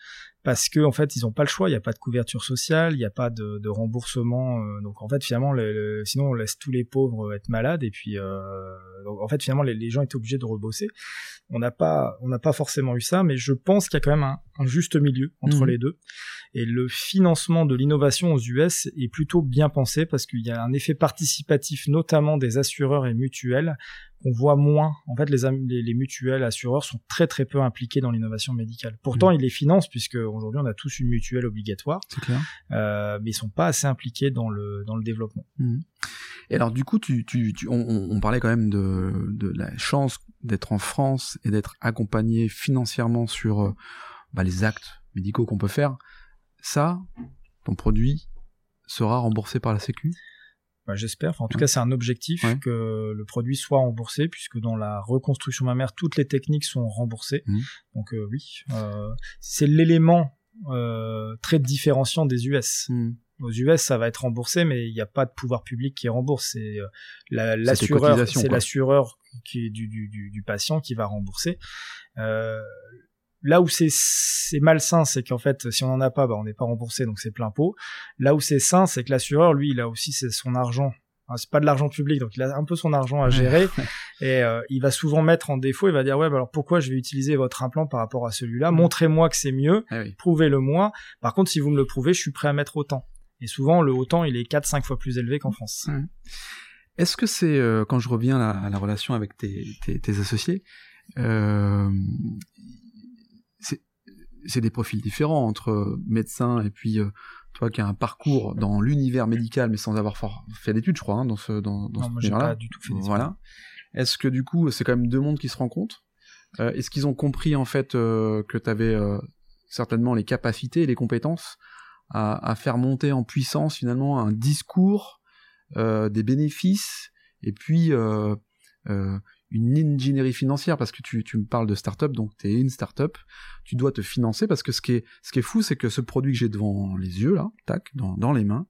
parce que en fait ils ont pas le choix, il n'y a pas de couverture sociale, il n'y a pas de, de remboursement, euh, donc en fait finalement le, sinon on laisse tous les pauvres être malades et puis euh, donc, en fait finalement les, les, gens étaient obligés de rebosser. On n'a pas on n'a pas forcément eu ça, mais je pense qu'il y a quand même un, un juste milieu entre mmh. les deux et le financement de l'innovation aux US est plutôt bien pensé parce qu'il y a un effet participatif notamment des assureurs et mutuelles on voit moins. En fait, les, les, mutuelles, assureurs sont très très peu impliqués dans l'innovation médicale. Pourtant, mm. ils les financent puisque aujourd'hui on a tous une mutuelle obligatoire. C'est clair. Euh, mais ils sont pas assez impliqués dans le dans le développement. Mm. Et alors du coup, tu, tu, tu on, on, parlait quand même de, de la chance d'être en France et d'être accompagné financièrement sur euh, bah, les actes médicaux qu'on peut faire. Ça, ton produit sera remboursé par la Sécu? Bah, J'espère. en tout cas, c'est un objectif que le produit soit remboursé, puisque dans la reconstruction mammaire, toutes les techniques sont remboursées. Mmh. Donc euh, oui, euh, c'est l'élément euh, très différenciant des US. Mmh. Aux US, ça va être remboursé, mais il n'y a pas de pouvoir public qui rembourse. C'est l'assureur, c'est l'assureur qui est du, du, du, du, patient qui va rembourser. Euh, là où c'est malsain, c'est qu'en fait, si on en a pas, bah, on n'est pas remboursé, donc c'est plein pot. Là où c'est sain, c'est que l'assureur, lui, il a aussi c'est son argent. Hein, c'est pas de l'argent public, donc il a un peu son argent à gérer [laughs] et euh, il va souvent mettre en défaut. Il va dire ouais, bah alors pourquoi je vais utiliser votre implant par rapport à celui-là? Mm. Montrez-moi que c'est mieux, Ah oui. prouvez-le moi. Par contre, si vous me le prouvez, je suis prêt à mettre autant. Et souvent, le autant, il est 4-5 fois plus élevé qu'en France. Est-ce que c'est, euh, quand je reviens à la, à la relation avec tes, tes, tes associés, euh, c'est des profils différents entre médecin et puis euh, toi qui as un parcours dans l'univers médical mais sans avoir fait d'études, je crois, hein, dans ce dans, dans Non, ce moi, pas du tout fait Voilà. Est-ce que du coup, c'est quand même deux mondes qui se rencontrent Euh, Est-ce qu'ils ont compris en fait euh, que tu avais certainement les capacités et les compétences à, à faire monter en puissance finalement un discours, euh, des bénéfices et puis euh, euh, une ingénierie financière parce que tu, tu me parles de start-up, donc tu es une start-up, tu dois te financer parce que ce qui est, ce qui est fou, c'est que ce produit que j'ai devant les yeux là, tac, dans, dans les mains,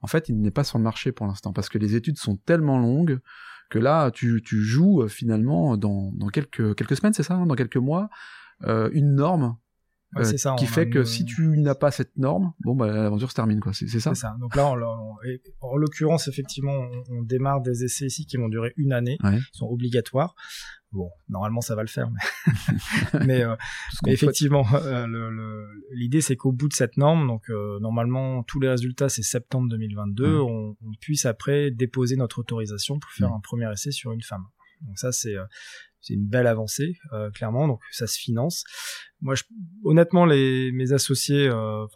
en fait, il n'est pas sur le marché pour l'instant parce que les études sont tellement longues que là, tu, tu joues euh, finalement dans, dans quelques, quelques semaines, c'est ça, hein, dans quelques mois, euh, une norme Ouais, euh, c'est ça, qui fait que si tu n'as pas cette norme, bon bah l'aventure se termine quoi. C'est ça. C'est ça. Donc là, on, on- et en l'occurrence, effectivement, on, on démarre des essais ici qui vont durer une année, Ouais. qui sont obligatoires. Bon, normalement, ça va le faire, mais, [laughs] [laughs] mais, euh, mais effectivement, euh, l'idée, c'est qu'au bout de cette norme, donc euh, normalement, tous les résultats, c'est septembre 2022, Ouais. on, on puisse après déposer notre autorisation pour faire un premier essai sur une femme. Donc ça, c'est c'est une belle avancée, euh, clairement. Donc ça se finance. Moi, je, honnêtement, les, mes associés, euh,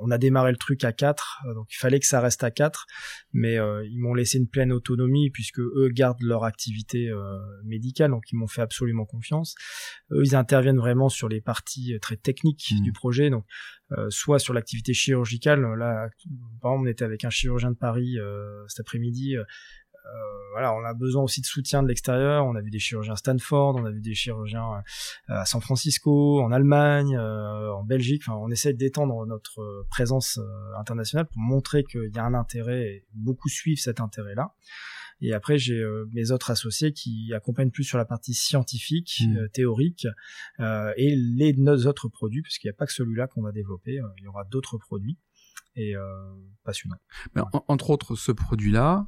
on a démarré le truc à 4, donc il fallait que ça reste à 4, mais euh, ils m'ont laissé une pleine autonomie puisque eux gardent leur activité euh, médicale, donc ils m'ont fait absolument confiance. Eux, ils interviennent vraiment sur les parties euh, très techniques Mhm. du projet, donc euh, soit sur l'activité chirurgicale. Là, par exemple, on était avec un chirurgien de Paris euh, cet après-midi. Euh, voilà, on a besoin aussi de soutien de l'extérieur. On a vu des chirurgiens à Stanford, on a vu des chirurgiens euh, à San Francisco, en Allemagne, euh, en Belgique. Enfin, on essaie d'étendre notre présence internationale pour montrer qu'il y a un intérêt et beaucoup suivent cet intérêt-là. Et après, j'ai euh, mes autres associés qui accompagnent plus sur la partie scientifique, euh, théorique, euh, et les nos autres produits, parce qu'il n'y a pas que celui-là qu'on va développer. il y aura d'autres produits et. Mais en- entre autres, ce produit-là,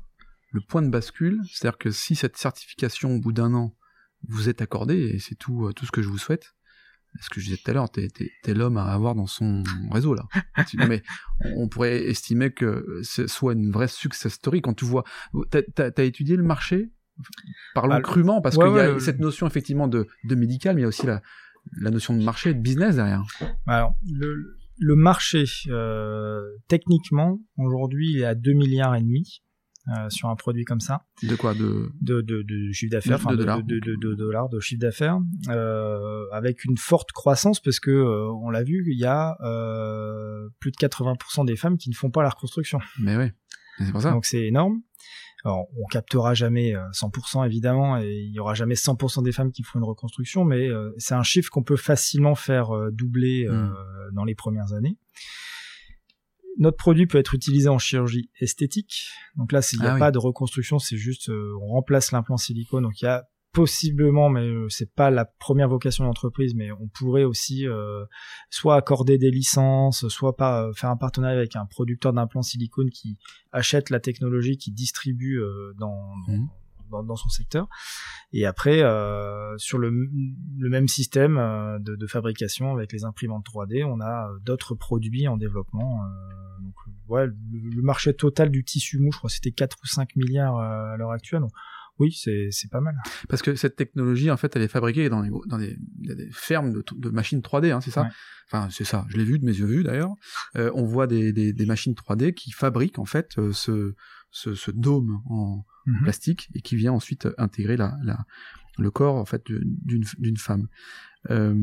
le point de bascule, c'est-à-dire que si cette certification, au bout d'un an, vous est accordée, et c'est tout, euh, tout ce que je vous souhaite, ce que je disais tout à l'heure, t'es, l'homme à avoir dans son réseau, là? [laughs] Mais on pourrait estimer que ce soit une vraie success story quand tu vois... T'as, étudié le marché? Parlons Ah, crûment, parce ouais, qu'il y a ouais, cette notion, effectivement, de, de médical, mais il y a aussi la, la notion de marché et de business derrière. Alors, le, le marché, euh, techniquement, aujourd'hui, il est à 2 milliards et demi euh, sur un produit comme ça. De quoi? De... de, de, de chiffre d'affaires, De dollars. de, de- de dollars de chiffre d'affaires, euh, avec une forte croissance parce que euh, on l'a vu, il y a euh, plus de 80% des femmes qui ne font pas la reconstruction. Mais oui, c'est pour ça. Donc c'est énorme. Alors, on captera jamais euh, 100% évidemment, et il y aura jamais 100% des femmes qui font une reconstruction, mais euh, c'est un chiffre qu'on peut facilement faire euh, doubler euh, Mm. dans les premières années. Notre produit peut être utilisé en chirurgie esthétique. Donc là, s'il n'y a Ah oui. pas de reconstruction, c'est juste euh, on remplace l'implant silicone. Donc il y a possiblement, mais euh, c'est pas la première vocation de l'entreprise, mais on pourrait aussi euh, soit accorder des licences, soit pas euh, faire un partenariat avec un producteur d'implants silicone qui achète la technologie, qui distribue euh, dans, Mhm. Dans, dans son secteur. Et après, euh, sur le, le même système euh, de, de fabrication avec les imprimantes 3D, on a euh, d'autres produits en développement. donc, ouais, le, le marché total du tissu mou, je crois, c'était 4 ou 5 milliards à l'heure actuelle. Donc, oui, c'est pas mal. Parce que cette technologie, en fait, elle est fabriquée dans, les, dans des, fermes de, de machines 3D, hein, c'est ça? Ouais. Enfin, c'est ça. Je l'ai vu de mes yeux vus d'ailleurs. Euh, on voit des, des, des machines 3D qui fabriquent en fait euh, ce, ce, ce dôme en Mhm. plastique et qui vient ensuite intégrer la, la, le corps en fait d'une femme. Euh,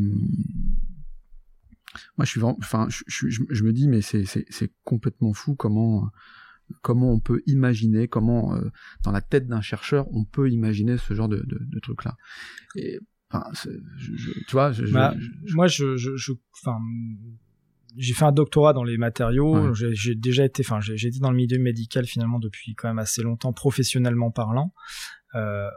moi, je suis vraiment, enfin, je, je, me dis, mais c'est complètement fou comment comment on peut imaginer, comment euh, dans la tête d'un chercheur on peut imaginer ce genre de, de, de truc là. Et enfin, je, tu vois, Bah, moi, je, je, je- enfin, j'ai fait un doctorat dans les matériaux. Ouais. J'ai- déjà été, enfin, j'ai j'ai été dans le milieu médical finalement depuis quand même assez longtemps, professionnellement parlant. Euh,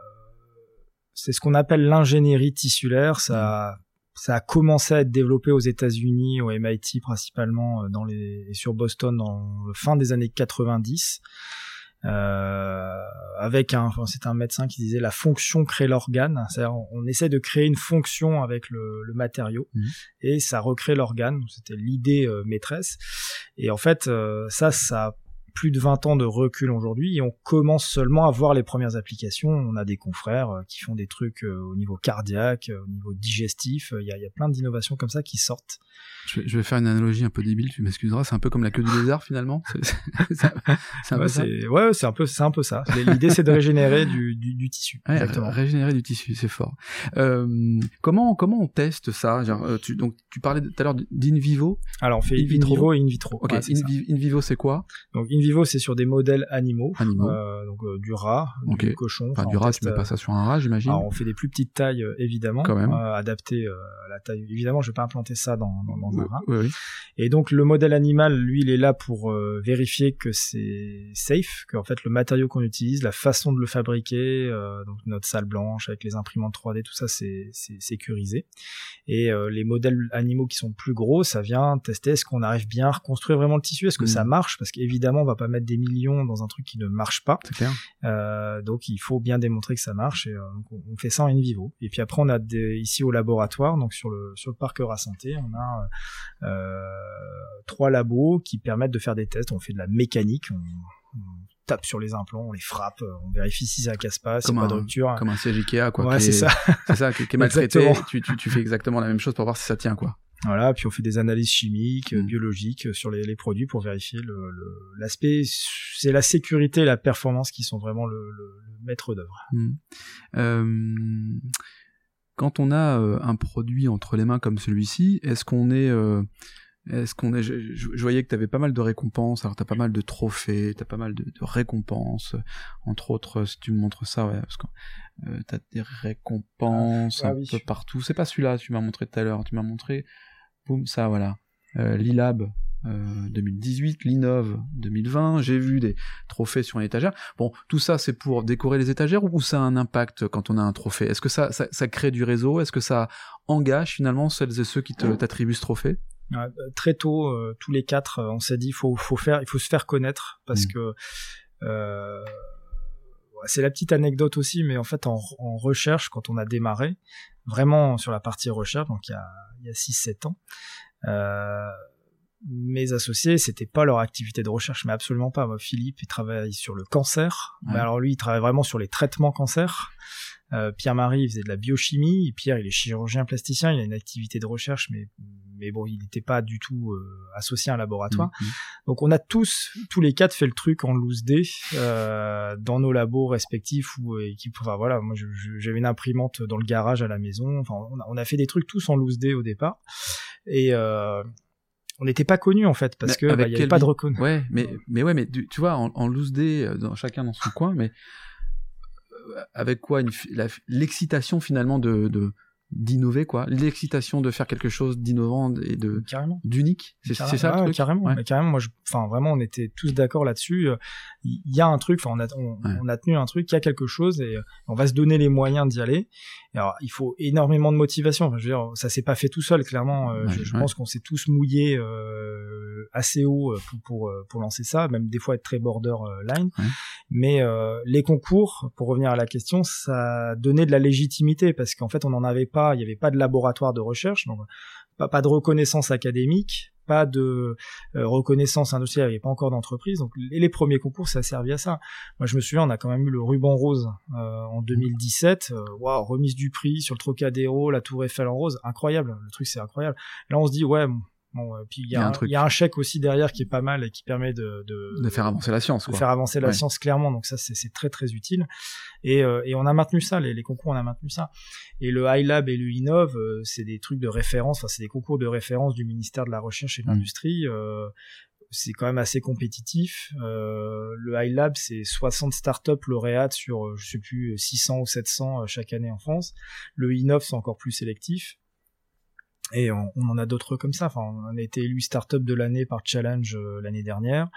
c'est ce qu'on appelle l'ingénierie tissulaire. Ça, ça a commencé à être développé aux États-Unis, au MIT principalement, dans les et sur Boston dans le fin des années 90. Euh, avec un, enfin, c'est un médecin qui disait la fonction crée l'organe, c'est-à-dire on, essaie de créer une fonction avec le, le matériau Mhm. et ça recrée l'organe. C'était l'idée euh, maîtresse. Et en fait, euh, ça, ça plus de 20 ans de recul aujourd'hui et on commence seulement à voir les premières applications. On a des confrères euh, qui font des trucs euh, au niveau cardiaque, euh, au niveau digestif. Il y a, il y a plein d'innovations comme ça qui sortent. Je vais, je vais faire une analogie un peu débile, tu m'excuseras, c'est un peu comme la queue du lézard finalement. C'est un- Ouais, ouais, c'est un peu, c'est un peu ça. L'idée, c'est de régénérer du, du, du tissu. Ouais, Exactement. ré- Régénérer du tissu, c'est fort. Euh, comment comment on teste ça Genre, euh, tu, Donc tu parlais tout à l'heure d'in vivo. Alors, on fait in vitro. et in vitro. Ok, in, vivo c'est quoi Donc, in vivo, c'est sur des modèles animaux. Animaux. Euh, donc, euh, du rat, du cochon. Enfin, du rat, teste, tu mets euh, pas ça sur un rat, j'imagine. On fait des plus petites tailles, euh, évidemment, Quand même. euh, adaptées euh, à la taille. Évidemment, je vais pas implanter ça dans, dans, dans un rat. oui, oui. Et donc, le modèle animal, lui, il est là pour euh, vérifier que c'est safe, qu'en fait, le matériau qu'on utilise, la façon de le fabriquer, euh, donc notre salle blanche avec les imprimantes 3D, tout ça, c'est sécurisé. Et euh, les modèles animaux qui sont plus gros, ça vient tester est-ce qu'on arrive bien à reconstruire vraiment le tissu, est-ce que Mm. ça marche, parce qu'évidemment, on va pas mettre des millions dans un truc qui ne marche pas. Clair. Euh, donc il faut bien démontrer que ça marche et euh, on fait ça en in vivo. Et puis après on a des, ici au laboratoire, donc sur le sur le parc Santé, on a euh, trois labos qui permettent de faire des tests. On fait de la mécanique, on, on tape sur les implants, on les frappe, on vérifie si ça casse pas, si pas de rupture. Comme un siège Ikea, quoi. ouais, c'est est- ça. C'est ça, qui, est maltraité. Exactement. Tu, tu, tu fais exactement la même chose pour voir si ça tient, quoi. Voilà, puis on fait des analyses chimiques, euh, Mm. biologiques euh, sur les, les produits pour vérifier le- le- l'aspect. c'est la sécurité et la performance qui sont vraiment le, maître d'œuvre. Hmm. Euh, quand on a euh, un produit entre les mains comme celui-ci, est-ce qu'on est, est-ce qu'on est, je, je- je voyais que tu avais pas mal de récompenses, alors tu as pas mal de trophées, tu as pas mal de, de récompenses, entre autres, si tu me montres ça, ouais, parce que euh, tu as des récompenses Ah, un oui. peu partout. C'est pas celui-là, tu m'as montré tout à l'heure, tu m'as montré, boum, ça, voilà, euh, l'ILAB. euh, 2018, l'Innov 2020, j'ai vu des trophées sur une étagère. Bon, tout ça, c'est pour décorer les étagères ou ça a un impact quand on a un trophée? Est-ce que ça, ça, ça crée du réseau? Est-ce que ça engage finalement celles et ceux qui t'attribuent ce trophée? Ouais, euh, très tôt, euh, tous les quatre, euh, on s'est dit faut faut faire, il faut se faire connaître parce Mm. que euh, c'est la petite anecdote aussi, mais en fait en, en recherche quand on a démarré, vraiment sur la partie recherche, donc il y a il y a six sept ans. Euh, mes associés, c'était pas leur activité de recherche, mais absolument pas. Moi, Philippe, il travaille sur le cancer. Ouais. Mais alors lui, il travaille vraiment sur les traitements cancer. Euh, Pierre-Marie, il faisait de la biochimie. Pierre, il est chirurgien plasticien. Il a une activité de recherche, mais mais bon, il n'était pas du tout euh, associé à un laboratoire. Mhm. Donc on a tous, tous les quatre fait le truc en loose day euh, dans nos labos respectifs ou qui, enfin voilà, moi j'avais une imprimante dans le garage à la maison. Enfin, on a, on a fait des trucs tous en loose day au départ et on n'était pas connus en fait parce Mais que bah, il y avait pas de reconnaissance. Ouais, mais, mais ouais, mais tu, tu vois, en, en loose euh, dans, chacun dans son [laughs] coin, mais avec quoi l'excitation finalement de de- d'innover quoi, l'excitation de faire quelque chose d'innovant et de Carrément. d'unique. C'est c'est ça le Ouais, truc? Carrément. Ouais. Carrément, moi, je, enfin, vraiment, on était tous d'accord là-dessus. Euh, Il y, a un truc, enfin, on a, on, Ouais. on a tenu un truc, il y a quelque chose et euh, on va se donner les moyens d'y aller. Et alors, il faut énormément de motivation. Enfin, je veux dire, ça s'est pas fait tout seul, clairement. Euh, je pense qu'on s'est tous mouillés euh, assez haut euh, pour, pour, euh, pour lancer ça, même des fois être très borderline. Mais euh, les concours, pour revenir à la question, ça donnait de la légitimité parce qu'en fait, on n'en avait pas, il n'y avait pas de laboratoire de recherche, donc pas, pas de reconnaissance académique, pas de euh, reconnaissance industrielle, il n'y avait pas encore d'entreprise. Donc les, les premiers concours, ça a servi à ça. Moi, je me souviens, on a quand même eu le ruban rose euh, en 2017. Euh, Waouh, remise du prix sur le Trocadéro, la Tour Eiffel en rose, incroyable. Le truc, c'est incroyable. Là, on se dit ouais. Bon, euh, puis il y, a un truc. il y a un chèque aussi derrière qui est pas mal et qui permet de, de, de faire avancer la science de quoi. faire avancer la Ouais. science clairement donc ça c'est très très utile et, euh, et on a maintenu ça les, les concours on a maintenu ça et le iLab et le Innov euh, c'est des trucs de référence enfin c'est des concours de référence du ministère de la recherche et de Mm. l'industrie euh, c'est quand même assez compétitif le iLab c'est 60 startups lauréates sur je sais plus 600 ou 700 euh, chaque année en France le Innov c'est encore plus sélectif et on, on en a d'autres comme ça. Enfin, on a été élu startup de l'année par Challenge euh, l'année dernière.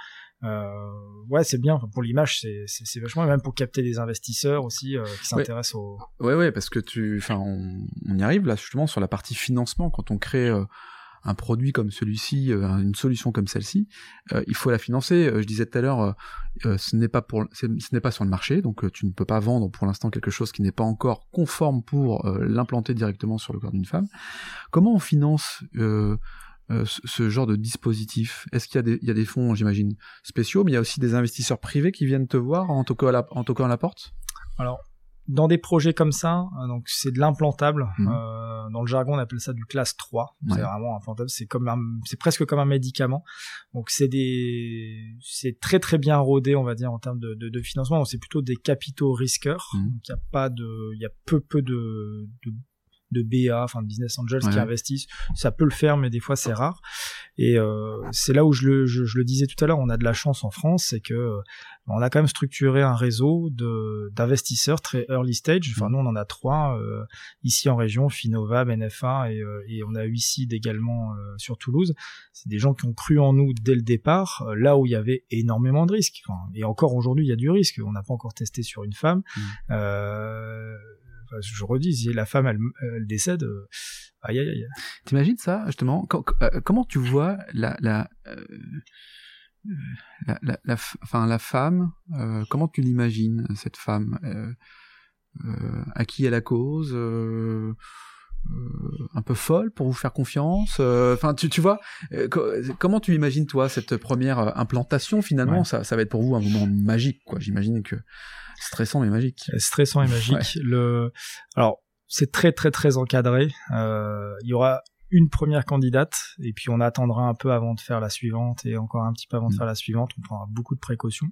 euh, ouais, c'est bien pour l'image, c'est c'est vachement et même pour capter des investisseurs aussi euh, qui s'intéressent au. Ouais, ouais, parce que tu, enfin, on, on, y arrive là justement sur la partie financement quand on crée euh, un produit comme celui-ci, euh, une solution comme celle-ci, euh, il faut la financer. Euh, je disais tout à l'heure, ce n'est pas sur le marché, donc tu ne peux pas vendre pour l'instant quelque chose qui n'est pas encore conforme pour l'implanter directement sur le corps d'une femme. Comment on finance ce genre de dispositif? Est-ce qu'il y a des, fonds, j'imagine, spéciaux, mais il y a aussi des investisseurs privés qui viennent te voir en toquant à la, porte? Dans des projets comme ça, euh, donc c'est de l'implantable. Mhm. Euh, dans le jargon, on appelle ça du classe 3. C'est vraiment implantable. C'est comme c'est presque comme un médicament. Donc c'est des, c'est très très bien rodé, on va dire, en termes de, de, de financement. C'est plutôt des capitaux risqueurs. Mhm. Donc il y a pas de, il y a peu peu de, de de BA, enfin de business angels qui investissent. Ça peut le faire, mais des fois c'est rare. Et euh, c'est là où je le, je, le disais tout à l'heure, on a de la chance en France, c'est que euh, on a quand même structuré un réseau de d'investisseurs très early stage. Enfin nous on en a trois euh, ici en région, Finova, BNF1 et, euh, et on a seeds également sur Toulouse. C'est des gens qui ont cru en nous dès le départ, là où il y avait énormément de risques. Enfin, et encore aujourd'hui il y a du risque. On n'a pas encore testé sur une femme. Je redis, si la femme elle, décède, euh, aïe aïe aïe. T'imagines ça justement euh, Comment tu vois la la euh, la femme Comment tu l'imagines cette femme À qui est la cause un peu folle pour vous faire confiance enfin tu, tu vois comment tu imagines toi cette première implantation finalement? Ça, ça va être pour vous un moment magique quoi j'imagine que Stressant et magique. Stressant et magique. Le, alors c'est très très très encadré. Euh, il y aura une première candidate et puis on attendra un peu avant de faire la suivante et encore un petit peu avant de mm. faire la suivante. On prendra beaucoup de précautions.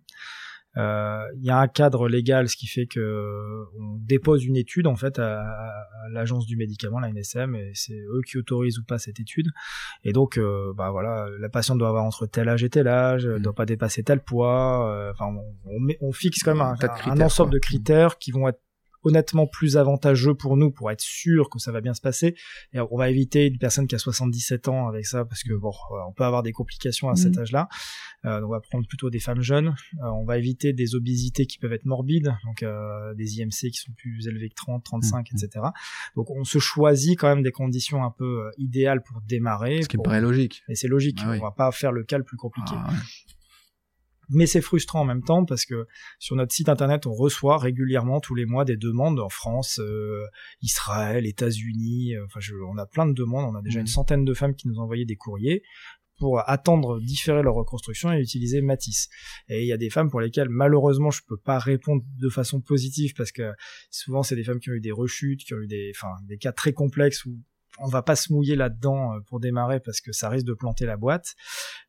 Euh, il y a un cadre légal, ce qui fait que on dépose une étude en fait à, l'agence du médicament, la NSM, et c'est eux qui autorisent ou pas cette étude. Et donc, euh, bah voilà, la patiente doit avoir entre tel âge et tel âge, mmh. doit pas dépasser tel poids. Euh, enfin, on, on, fixe quand même un, un ensemble de critères qui vont être honnêtement plus avantageux pour nous pour être sûr que ça va bien se passer. Et on va éviter une personne qui a 77 ans avec ça parce que bon, on peut avoir des complications à cet mhm. âge-là. Euh, on va prendre plutôt des femmes jeunes. Euh, on va éviter des obésités qui peuvent être morbides, donc euh, des IMC qui sont plus élevés que 30, 35, etc. Donc on se choisit quand même des conditions un peu euh, idéales pour démarrer. Ce qui me paraît logique. Et c'est logique. Ah on va pas faire le cas le plus compliqué. Ah mais c'est frustrant en même temps parce que sur notre site internet, on reçoit régulièrement tous les mois des demandes en France, euh, Israël, États-Unis. Euh, enfin, on a plein de demandes. On a déjà une mmh. centaine de femmes qui nous envoyé des courriers pour attendre, différer leur reconstruction et utiliser Matisse. Et il y a des femmes pour lesquelles malheureusement je peux pas répondre de façon positive parce que souvent c'est des femmes qui ont eu des rechutes, qui ont eu des, enfin, des cas très complexes où on va pas se mouiller là-dedans euh, pour démarrer parce que ça risque de planter la boîte,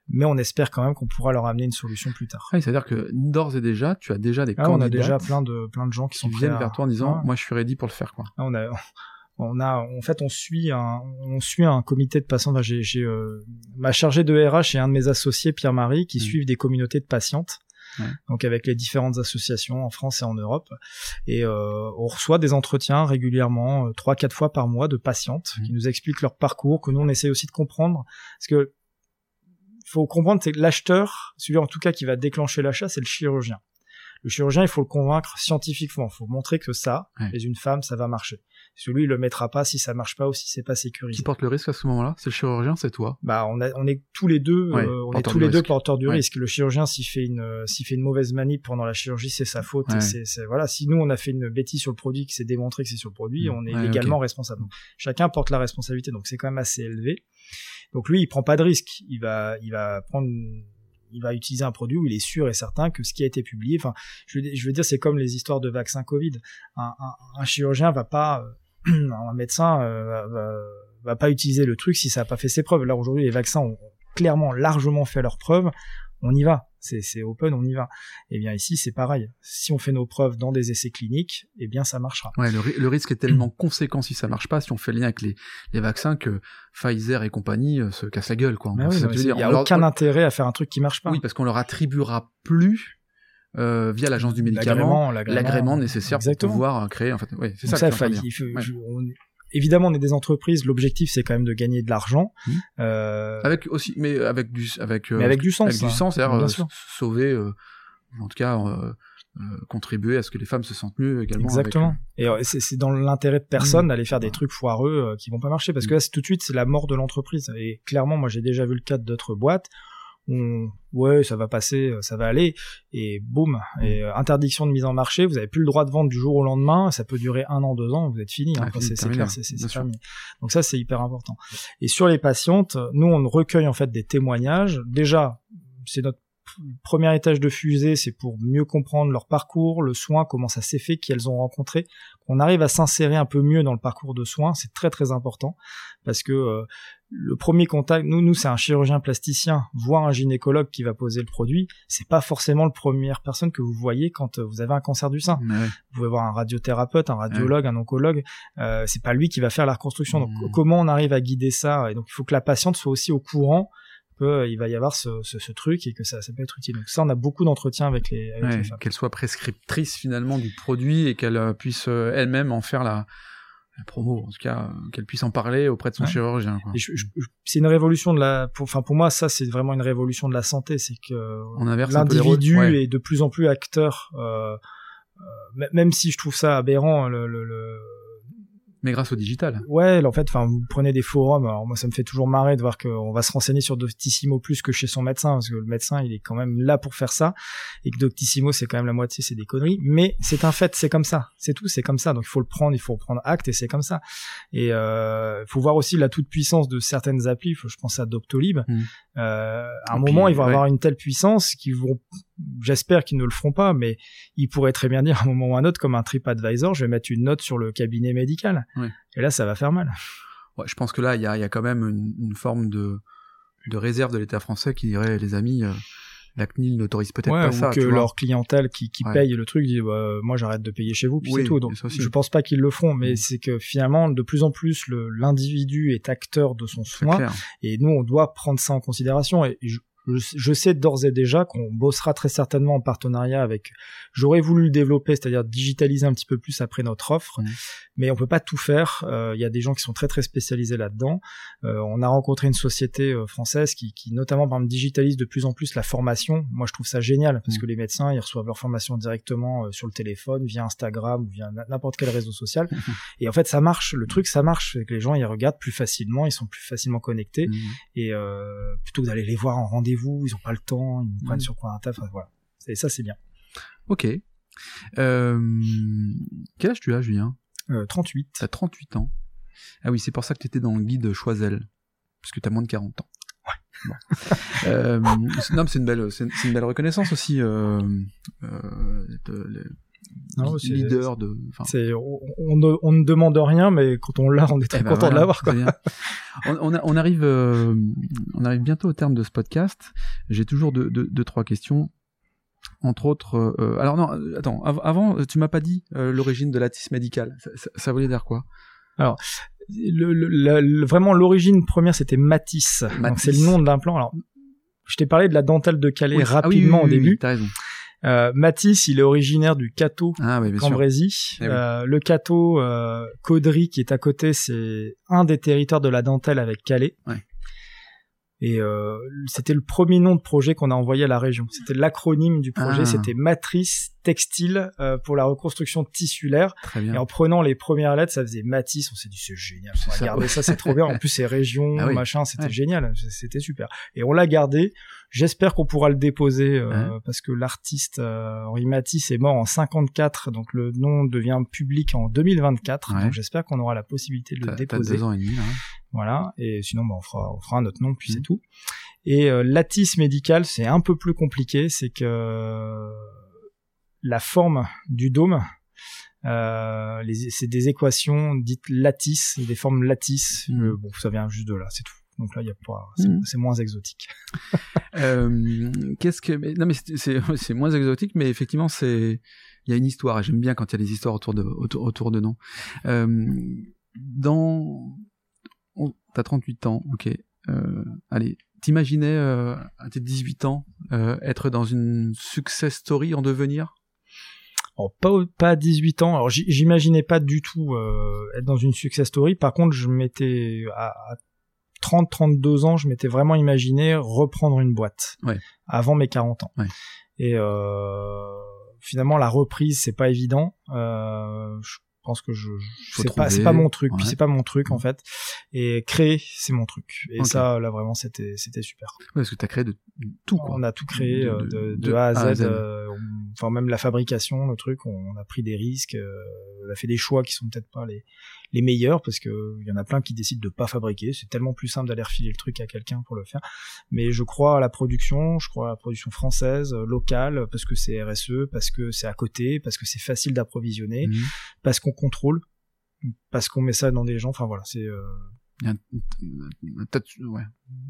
mais on espère quand même qu'on pourra leur amener une solution plus tard. c'est-à-dire que d'ores et déjà, tu as déjà des ah, On a déjà plein de plein de gens qui, sont viennent vers toi en disant, moi je suis ready pour le faire quoi. Ah, on a [laughs] on a en fait on suit un on suit un comité de patients. j'ai j'ai euh, ma chargée de RH et un de mes associés Pierre-Marie qui mmh. suivent des communautés de patientes donc avec les différentes associations en France et en Europe. Et euh, on reçoit des entretiens régulièrement, euh, trois quatre fois par mois, de patientes mmh. qui nous expliquent leur parcours, que nous on essaie aussi de comprendre, parce que faut comprendre c'est que l'acheteur, celui en tout cas qui va déclencher l'achat, c'est le chirurgien. Le chirurgien, il faut le convaincre scientifiquement. Il faut montrer que ça, chez une femme, ça va marcher. Celui, il le mettra pas si ça marche pas ou si c'est pas sécurisé. Qui porte le risque à ce moment-là C'est le chirurgien, c'est toi Bah, on, a, on est tous les deux, euh, on est tous les deux porteurs du risque. Le chirurgien, s'il fait une, euh, s'il fait une mauvaise manip pendant la chirurgie, c'est sa faute. C'est, voilà. Si nous, on a fait une bêtise sur le produit, que c'est démontré que c'est sur le produit, on est légalement responsable. Chacun porte la responsabilité, donc c'est quand même assez élevé. Donc lui, il prend pas de risque. Il va, il va prendre il va utiliser un produit où il est sûr et certain que ce qui a été publié, enfin, je, veux dire, c'est comme les histoires de vaccins Covid. Un, chirurgien va pas, euh, [clears throat] un médecin euh, va, va, pas utiliser le truc si ça n'a pas fait ses preuves. Là aujourd'hui, les vaccins ont clairement largement fait leurs preuves on y va. C'est open, on y va. Et eh bien ici, c'est pareil. Si on fait nos preuves dans des essais cliniques, eh bien ça marchera. Ouais, le, risque est tellement conséquent si ça marche pas, si on fait le lien avec les, vaccins, que Pfizer et compagnie euh, se cassent la gueule, quoi. il n'y a aucun intérêt à faire un truc qui marche pas. Oui, parce qu'on leur attribuera plus euh, via l'agence du médicament l'agrément nécessaire pour pouvoir créer. En fait, c'est ça. ça évidemment, on est des entreprises. L'objectif, c'est quand même de gagner de l'argent. Mmh. Euh, Avec aussi, mais avec du, avec, euh, mais avec du sens. avec du hein. sens, c'est-à-dire euh, sauver, en tout cas, euh, contribuer à ce que les femmes se sentent mieux également. Exactement. avec, Et c'est dans l'intérêt de personne Mmh. d'aller faire des trucs foireux euh, qui vont pas marcher parce que Mmh. là, c'est tout de suite, c'est la mort de l'entreprise. Et clairement, moi, j'ai déjà vu le cas d'autres boîtes. On, ouais, ça va passer, euh, ça va aller, et boum, et euh, interdiction de mise en marché. Vous avez plus le droit de vendre du jour au lendemain. Ça peut durer un an, deux ans. Vous êtes fini. hein. Ah, c'est clair, c'est c'est- terminé. Donc ça, c'est hyper important. Et sur les patientes, nous, on recueille en fait des témoignages. Déjà, c'est notre premier étage de fusée, c'est pour mieux comprendre leur parcours, le soin, comment ça s'est fait, qui elles ont rencontré. On arrive à s'insérer un peu mieux dans le parcours de soins, c'est très très important parce que euh, le premier contact, nous, nous c'est un chirurgien plasticien, voire un gynécologue qui va poser le produit, c'est pas forcément la première personne que vous voyez quand euh, vous avez un cancer du sein. Ouais. Vous pouvez voir un radiothérapeute, un radiologue, un oncologue. Euh, c'est pas lui qui va faire la reconstruction. Donc, Mhm. comment on arrive à guider ça? Et donc, il faut que la patiente soit aussi au courant qu'il va y avoir ce, ce, ce truc et que ça, ça peut être utile. Donc, ça, on a beaucoup d'entretiens avec les, avec Ouais, les femmes. qu'elle soit prescriptrice finalement du produit et qu'elle euh, puisse euh, elle-même en faire la, la promo, en tout cas, euh, qu'elle puisse en parler auprès de son Ouais. chirurgien. C'est une révolution de la, enfin pour moi ça c'est vraiment une révolution de la santé, c'est que rôles. l'individu Ouais. est de plus en plus acteur. Euh, euh, même si je trouve ça aberrant, le, le, le- Mais grâce au digital. ouais, en fait, enfin vous prenez des forums. Alors moi ça me fait toujours marrer de voir qu'on va se renseigner sur Doctissimo plus que chez son médecin, parce que le médecin il est quand même là pour faire ça, et que Doctissimo c'est quand même la moitié, c'est des conneries. Mais c'est un fait, c'est comme ça, c'est tout, c'est comme ça. Donc il faut le prendre, il faut prendre acte, et c'est comme ça. Et euh, faut voir aussi la toute puissance de certaines applis. Faut, je pense à Doctolib. Mm. Euh, à un Et moment, puis, ils vont ouais. avoir une telle puissance qu'ils vont, j'espère qu'ils ne le feront pas, mais ils pourraient très bien dire à un moment ou à un autre, comme un TripAdvisor, je vais mettre une note sur le cabinet médical. Et là, ça va faire mal. Ouais, je pense que là, il y a, il y a quand même une, une forme de, de réserve de l'État français qui dirait, les amis, euh, la CNIL n'autorise peut-être Ouais, pas ou ça. que tu vois. leur clientèle qui, qui Ouais. paye le truc dit bah, moi j'arrête de payer chez vous puis Oui, c'est tout donc je pense pas qu'ils le feront mais Mm. c'est que finalement de plus en plus l'individu est acteur de son soin et nous on doit prendre ça en considération et je, je, je sais d'ores et déjà qu'on bossera très certainement en partenariat avec j'aurais voulu le développer c'est-à-dire digitaliser un petit peu plus après notre offre Mm. mais on peut pas tout faire Euh, il y a des gens qui sont très très spécialisés là-dedans Euh, on a rencontré une société euh, française qui, qui notamment par exemple digitalise de plus en plus la formation moi je trouve ça génial parce Mm. que les médecins ils reçoivent leur formation directement sur le téléphone via Instagram ou via n'importe quel réseau social [laughs] et en fait ça marche le truc ça marche c'est que les gens ils regardent plus facilement ils sont plus facilement connectés Mhm. et euh, plutôt que d'aller les voir en rendez-vous ils ont pas le temps ils nous prennent Mm. sur quoi un taf enfin, voilà et ça c'est bien Ok. Euh, quel âge tu as, Julien? Euh, 38 T'as 38 ans. Ah oui, c'est pour ça que tu étais dans le guide Choisel. Parce que t'as moins de 40 ans. Ouais. Bon. euh, c'est- non, mais c'est une belle, c'est une, belle reconnaissance aussi. Euh, euh, de- Non, leader de. on, on ne, on ne demande rien mais quand on l'a on est très Eh ben content de l'avoir quoi on, on, a- on arrive, euh, on arrive bientôt au terme de ce podcast. J'ai toujours deux, deux, deux, trois questions. Entre autres, euh, alors non, attends, av- avant, tu m'as pas dit euh, l'origine de l'atis médicale. Ça, ça, ça voulait dire quoi? Le, le- la- le- vraiment l'origine première c'était Matisse. C'est le nom de l'implant. Alors je t'ai parlé de la dentelle de Calais Oui, rapidement ah oui, oui, au début. oui, T'as raison. Euh, Matisse, il est originaire du Cateau Ah oui. Cambrésis. Eh oui. Euh, le Cateau euh, Caudry qui est à côté, c'est un des territoires de la dentelle avec Calais. Ouais. Et euh, c'était le premier nom de projet qu'on a envoyé à la région. C'était l'acronyme du projet, Ah. c'était matrice textile euh, pour la reconstruction tissulaire. Et en prenant les premières lettres, ça faisait Matisse. On s'est dit c'est génial, on va ça, garder ouais. ça, c'est trop bien. En plus c'est [laughs] région, Ah oui. machin, c'était Ouais. génial, c'était super. Et on l'a gardé. J'espère qu'on pourra le déposer euh, parce que l'artiste euh, Henri Matisse est mort en 54, donc le nom devient public en 2024. Ouais. Donc j'espère qu'on aura la possibilité de le déposer. deux ans et demi là. hein. Voilà. Et sinon, bah, on fera, on fera un autre nom, puis c'est tout. Et euh, l'atis médical, c'est un peu plus compliqué. C'est que la forme du dôme, euh, c'est des équations dites lattice, des formes lattice. Mhm. Euh, bon, ça vient juste de là, c'est tout. Donc là, il y a pas, c'est c'est moins exotique. [laughs] Euh, Qu'est-ce que non mais c'est- c'est [laughs] c'est moins exotique mais effectivement c'est il y a une histoire et j'aime bien quand il y a des histoires autour de autour, autour de noms. Euh, dans oh, t'as 38 ans, ok. Euh, allez, t'imaginais à tes 18 ans être dans une success story en devenir? Alors, pas, pas à 18 ans. Alors, j'imaginais pas du tout euh, être dans une success story. Par contre, je m'étais à, 30, 32 ans, je m'étais vraiment imaginé reprendre une boîte ouais. avant mes 40 ans. Ouais. Et euh, finalement, la reprise, c'est pas évident. Euh, je pense que je, c'est pas pas mon truc puis c'est pas mon truc en fait et créer c'est mon truc et ça là vraiment c'était c'était super ouais, parce que tu as créé de tout quoi. on a tout créé de, de, de, A à Z, euh, enfin même la fabrication le truc on, a pris des risques euh, on a fait des choix qui sont peut-être pas les les meilleurs parce que il y en a plein qui décident de pas fabriquer c'est tellement plus simple d'aller refiler le truc à quelqu'un pour le faire mais je crois à la production je crois à la production française euh, locale parce que c'est RSE parce que c'est à côté parce que c'est facile d'approvisionner mhm. parce qu'on contrôle parce qu'on met ça dans des gens. Enfin voilà, c'est euh... il y a ouais,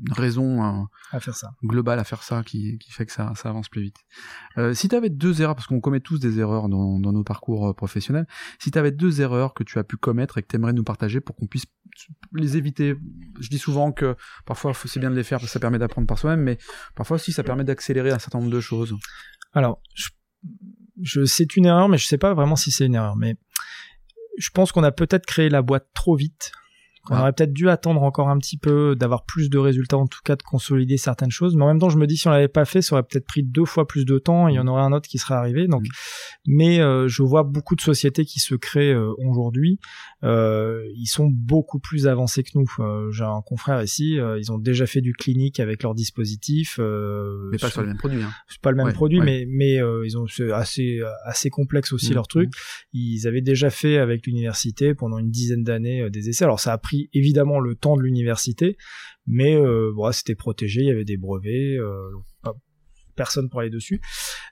une raison euh, à faire ça globale à faire ça qui, qui fait que ça, ça avance plus vite. Euh, si tu avais deux erreurs, parce qu'on commet tous des erreurs dans, dans nos parcours euh, professionnels, si tu avais deux erreurs que tu as pu commettre et que tu aimerais nous partager pour qu'on puisse les éviter, je dis souvent que parfois c'est bien de les faire parce que ça permet d'apprendre par soi-même, mais parfois aussi ça permet d'accélérer un certain nombre de choses. Alors, je, je c'est une erreur, mais je sais pas vraiment si c'est une erreur, mais je pense qu'on a peut-être créé la boîte trop vite on aurait peut-être dû attendre encore un petit peu, d'avoir plus de résultats, en tout cas de consolider certaines choses. Mais en même temps, je me dis si on l'avait pas fait, ça aurait peut-être pris deux fois plus de temps. Et il y en aurait un autre qui serait arrivé. Donc, mais euh, je vois beaucoup de sociétés qui se créent euh, aujourd'hui. Euh, ils sont beaucoup plus avancés que nous. Euh, j'ai un confrère ici. ils ont déjà fait du clinique avec leur dispositif. mais pas sur, le même produit. Hein. C'est pas le même produit, mais mais ils ont c'est assez assez complexe aussi mmh, leur truc. Mmh. Ils avaient déjà fait avec l'université pendant une dizaine d'années des essais. Alors ça a pris évidemment le temps de l'université, mais euh, c'était protégé, il y avait des brevets, euh, personne pour aller dessus.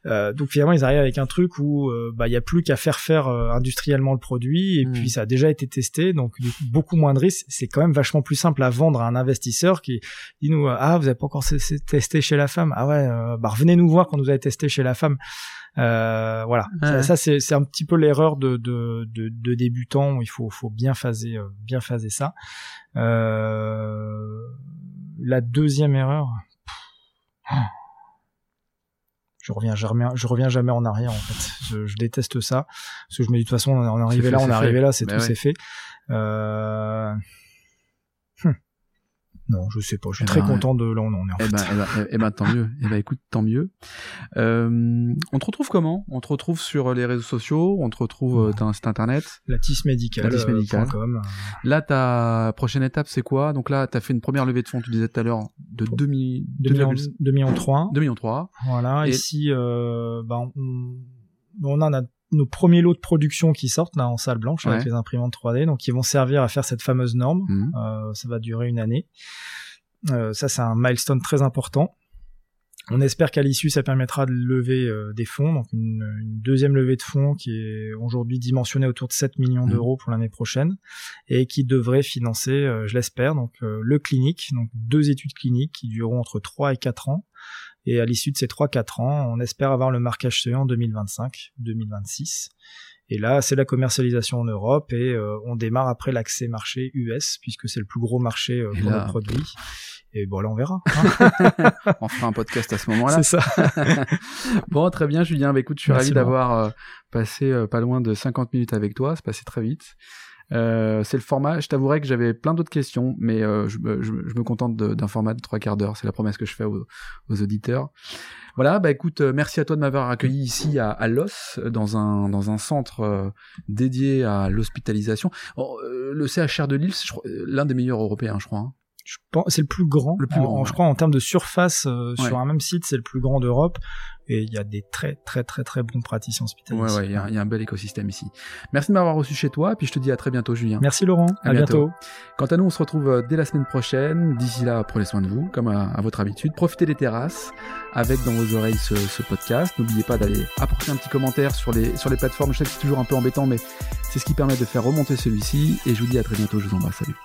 Euh, donc finalement, ils arrivent avec un truc où bah il y a plus qu'à faire faire industriellement le produit et mmh. puis ça a déjà été testé, donc beaucoup moins de risques. C'est quand même vachement plus simple à vendre à un investisseur qui dit nous ah vous avez pas encore testé chez la femme, ah ouais bah revenez nous voir quand vous avez testé chez la femme. Euh, voilà, ça, c'est un petit peu l'erreur de, de, de, de débutant. il faut, faut bien phaser, euh, bien phaser ça. Euh, la deuxième erreur. Je reviens jamais je reviens jamais en arrière en fait. Je, je, déteste ça. Parce que je me dis de toute façon on est arrivé là on est arrivé là c'est tout c'est fait. Euh... Non, je sais pas. Je suis eh très ben, content de là où on en est. En eh, fait. ben, eh, ben, eh ben, tant mieux. Eh ben, écoute, tant mieux. Euh, on te retrouve comment? On te retrouve sur les réseaux sociaux. On te retrouve euh, dans un site internet? Latismédical. Latismédical.com. Euh, là, ta prochaine étape, c'est quoi? Donc là, tu as fait une première levée de fonds. Tu disais tout à l'heure de 2 millions 2 millions 3. 2 millions 3. Voilà. Et... Ici, euh, ben, on, on en a nos premiers lots de production qui sortent là en salle blanche avec les imprimantes 3D, donc ils vont servir à faire cette fameuse norme. Mhm. Euh, ça va durer une année. Euh, ça, c'est un milestone très important. On espère qu'à l'issue, ça permettra de lever euh, des fonds, donc une, deuxième levée de fonds qui est aujourd'hui dimensionnée autour de 7 millions mhm. d'euros pour l'année prochaine et qui devrait financer, je l'espère, donc le clinique, donc deux études cliniques qui dureront entre 3 et 4 ans et à l'issue de ces 3-4 ans, on espère avoir le marquage CE en 2025-2026. Et là, c'est la commercialisation en Europe et euh, on démarre après l'accès marché US puisque c'est le plus gros marché euh, pour le produit. Et bon, là, on verra. Hein. [laughs] on fera un podcast à ce moment-là. C'est ça. [laughs] bon, très bien, Julien. Bah, écoute, je suis ravi d'avoir euh, passé pas loin de 50 minutes avec toi. C'est passé très vite. Euh, c'est le format. Je t'avouerai que j'avais plein d'autres questions, mais euh, je, je, me contente d'un format de trois quarts d'heure. C'est la promesse que je fais aux, auditeurs. Voilà, bah écoute, euh, merci à toi de m'avoir accueilli ici à, à Los, dans un dans un centre dédié à l'hospitalisation. Oh, le CHR de Lille, l'un des meilleurs européens, je crois. Hein. Je pense c'est le plus grand. Le plus grand. Je crois en termes de surface sur un même site, c'est le plus grand d'Europe et il y a des très très très très bons praticiens hospitaliers. Ouais, ouais, il y, a, un bel écosystème ici. Merci de m'avoir reçu chez toi, puis je te dis à très bientôt, Julien. Merci Laurent, à, bientôt. Quant à nous, on se retrouve euh, dès la semaine prochaine. D'ici là, prenez soin de vous, comme à, votre habitude. Profitez des terrasses, avec dans vos oreilles ce, ce podcast. N'oubliez pas d'aller apporter un petit commentaire sur les, sur les plateformes. Je sais que c'est toujours un peu embêtant, mais c'est ce qui permet de faire remonter celui-ci. Et je vous dis à très bientôt. Je vous embrasse. Salut.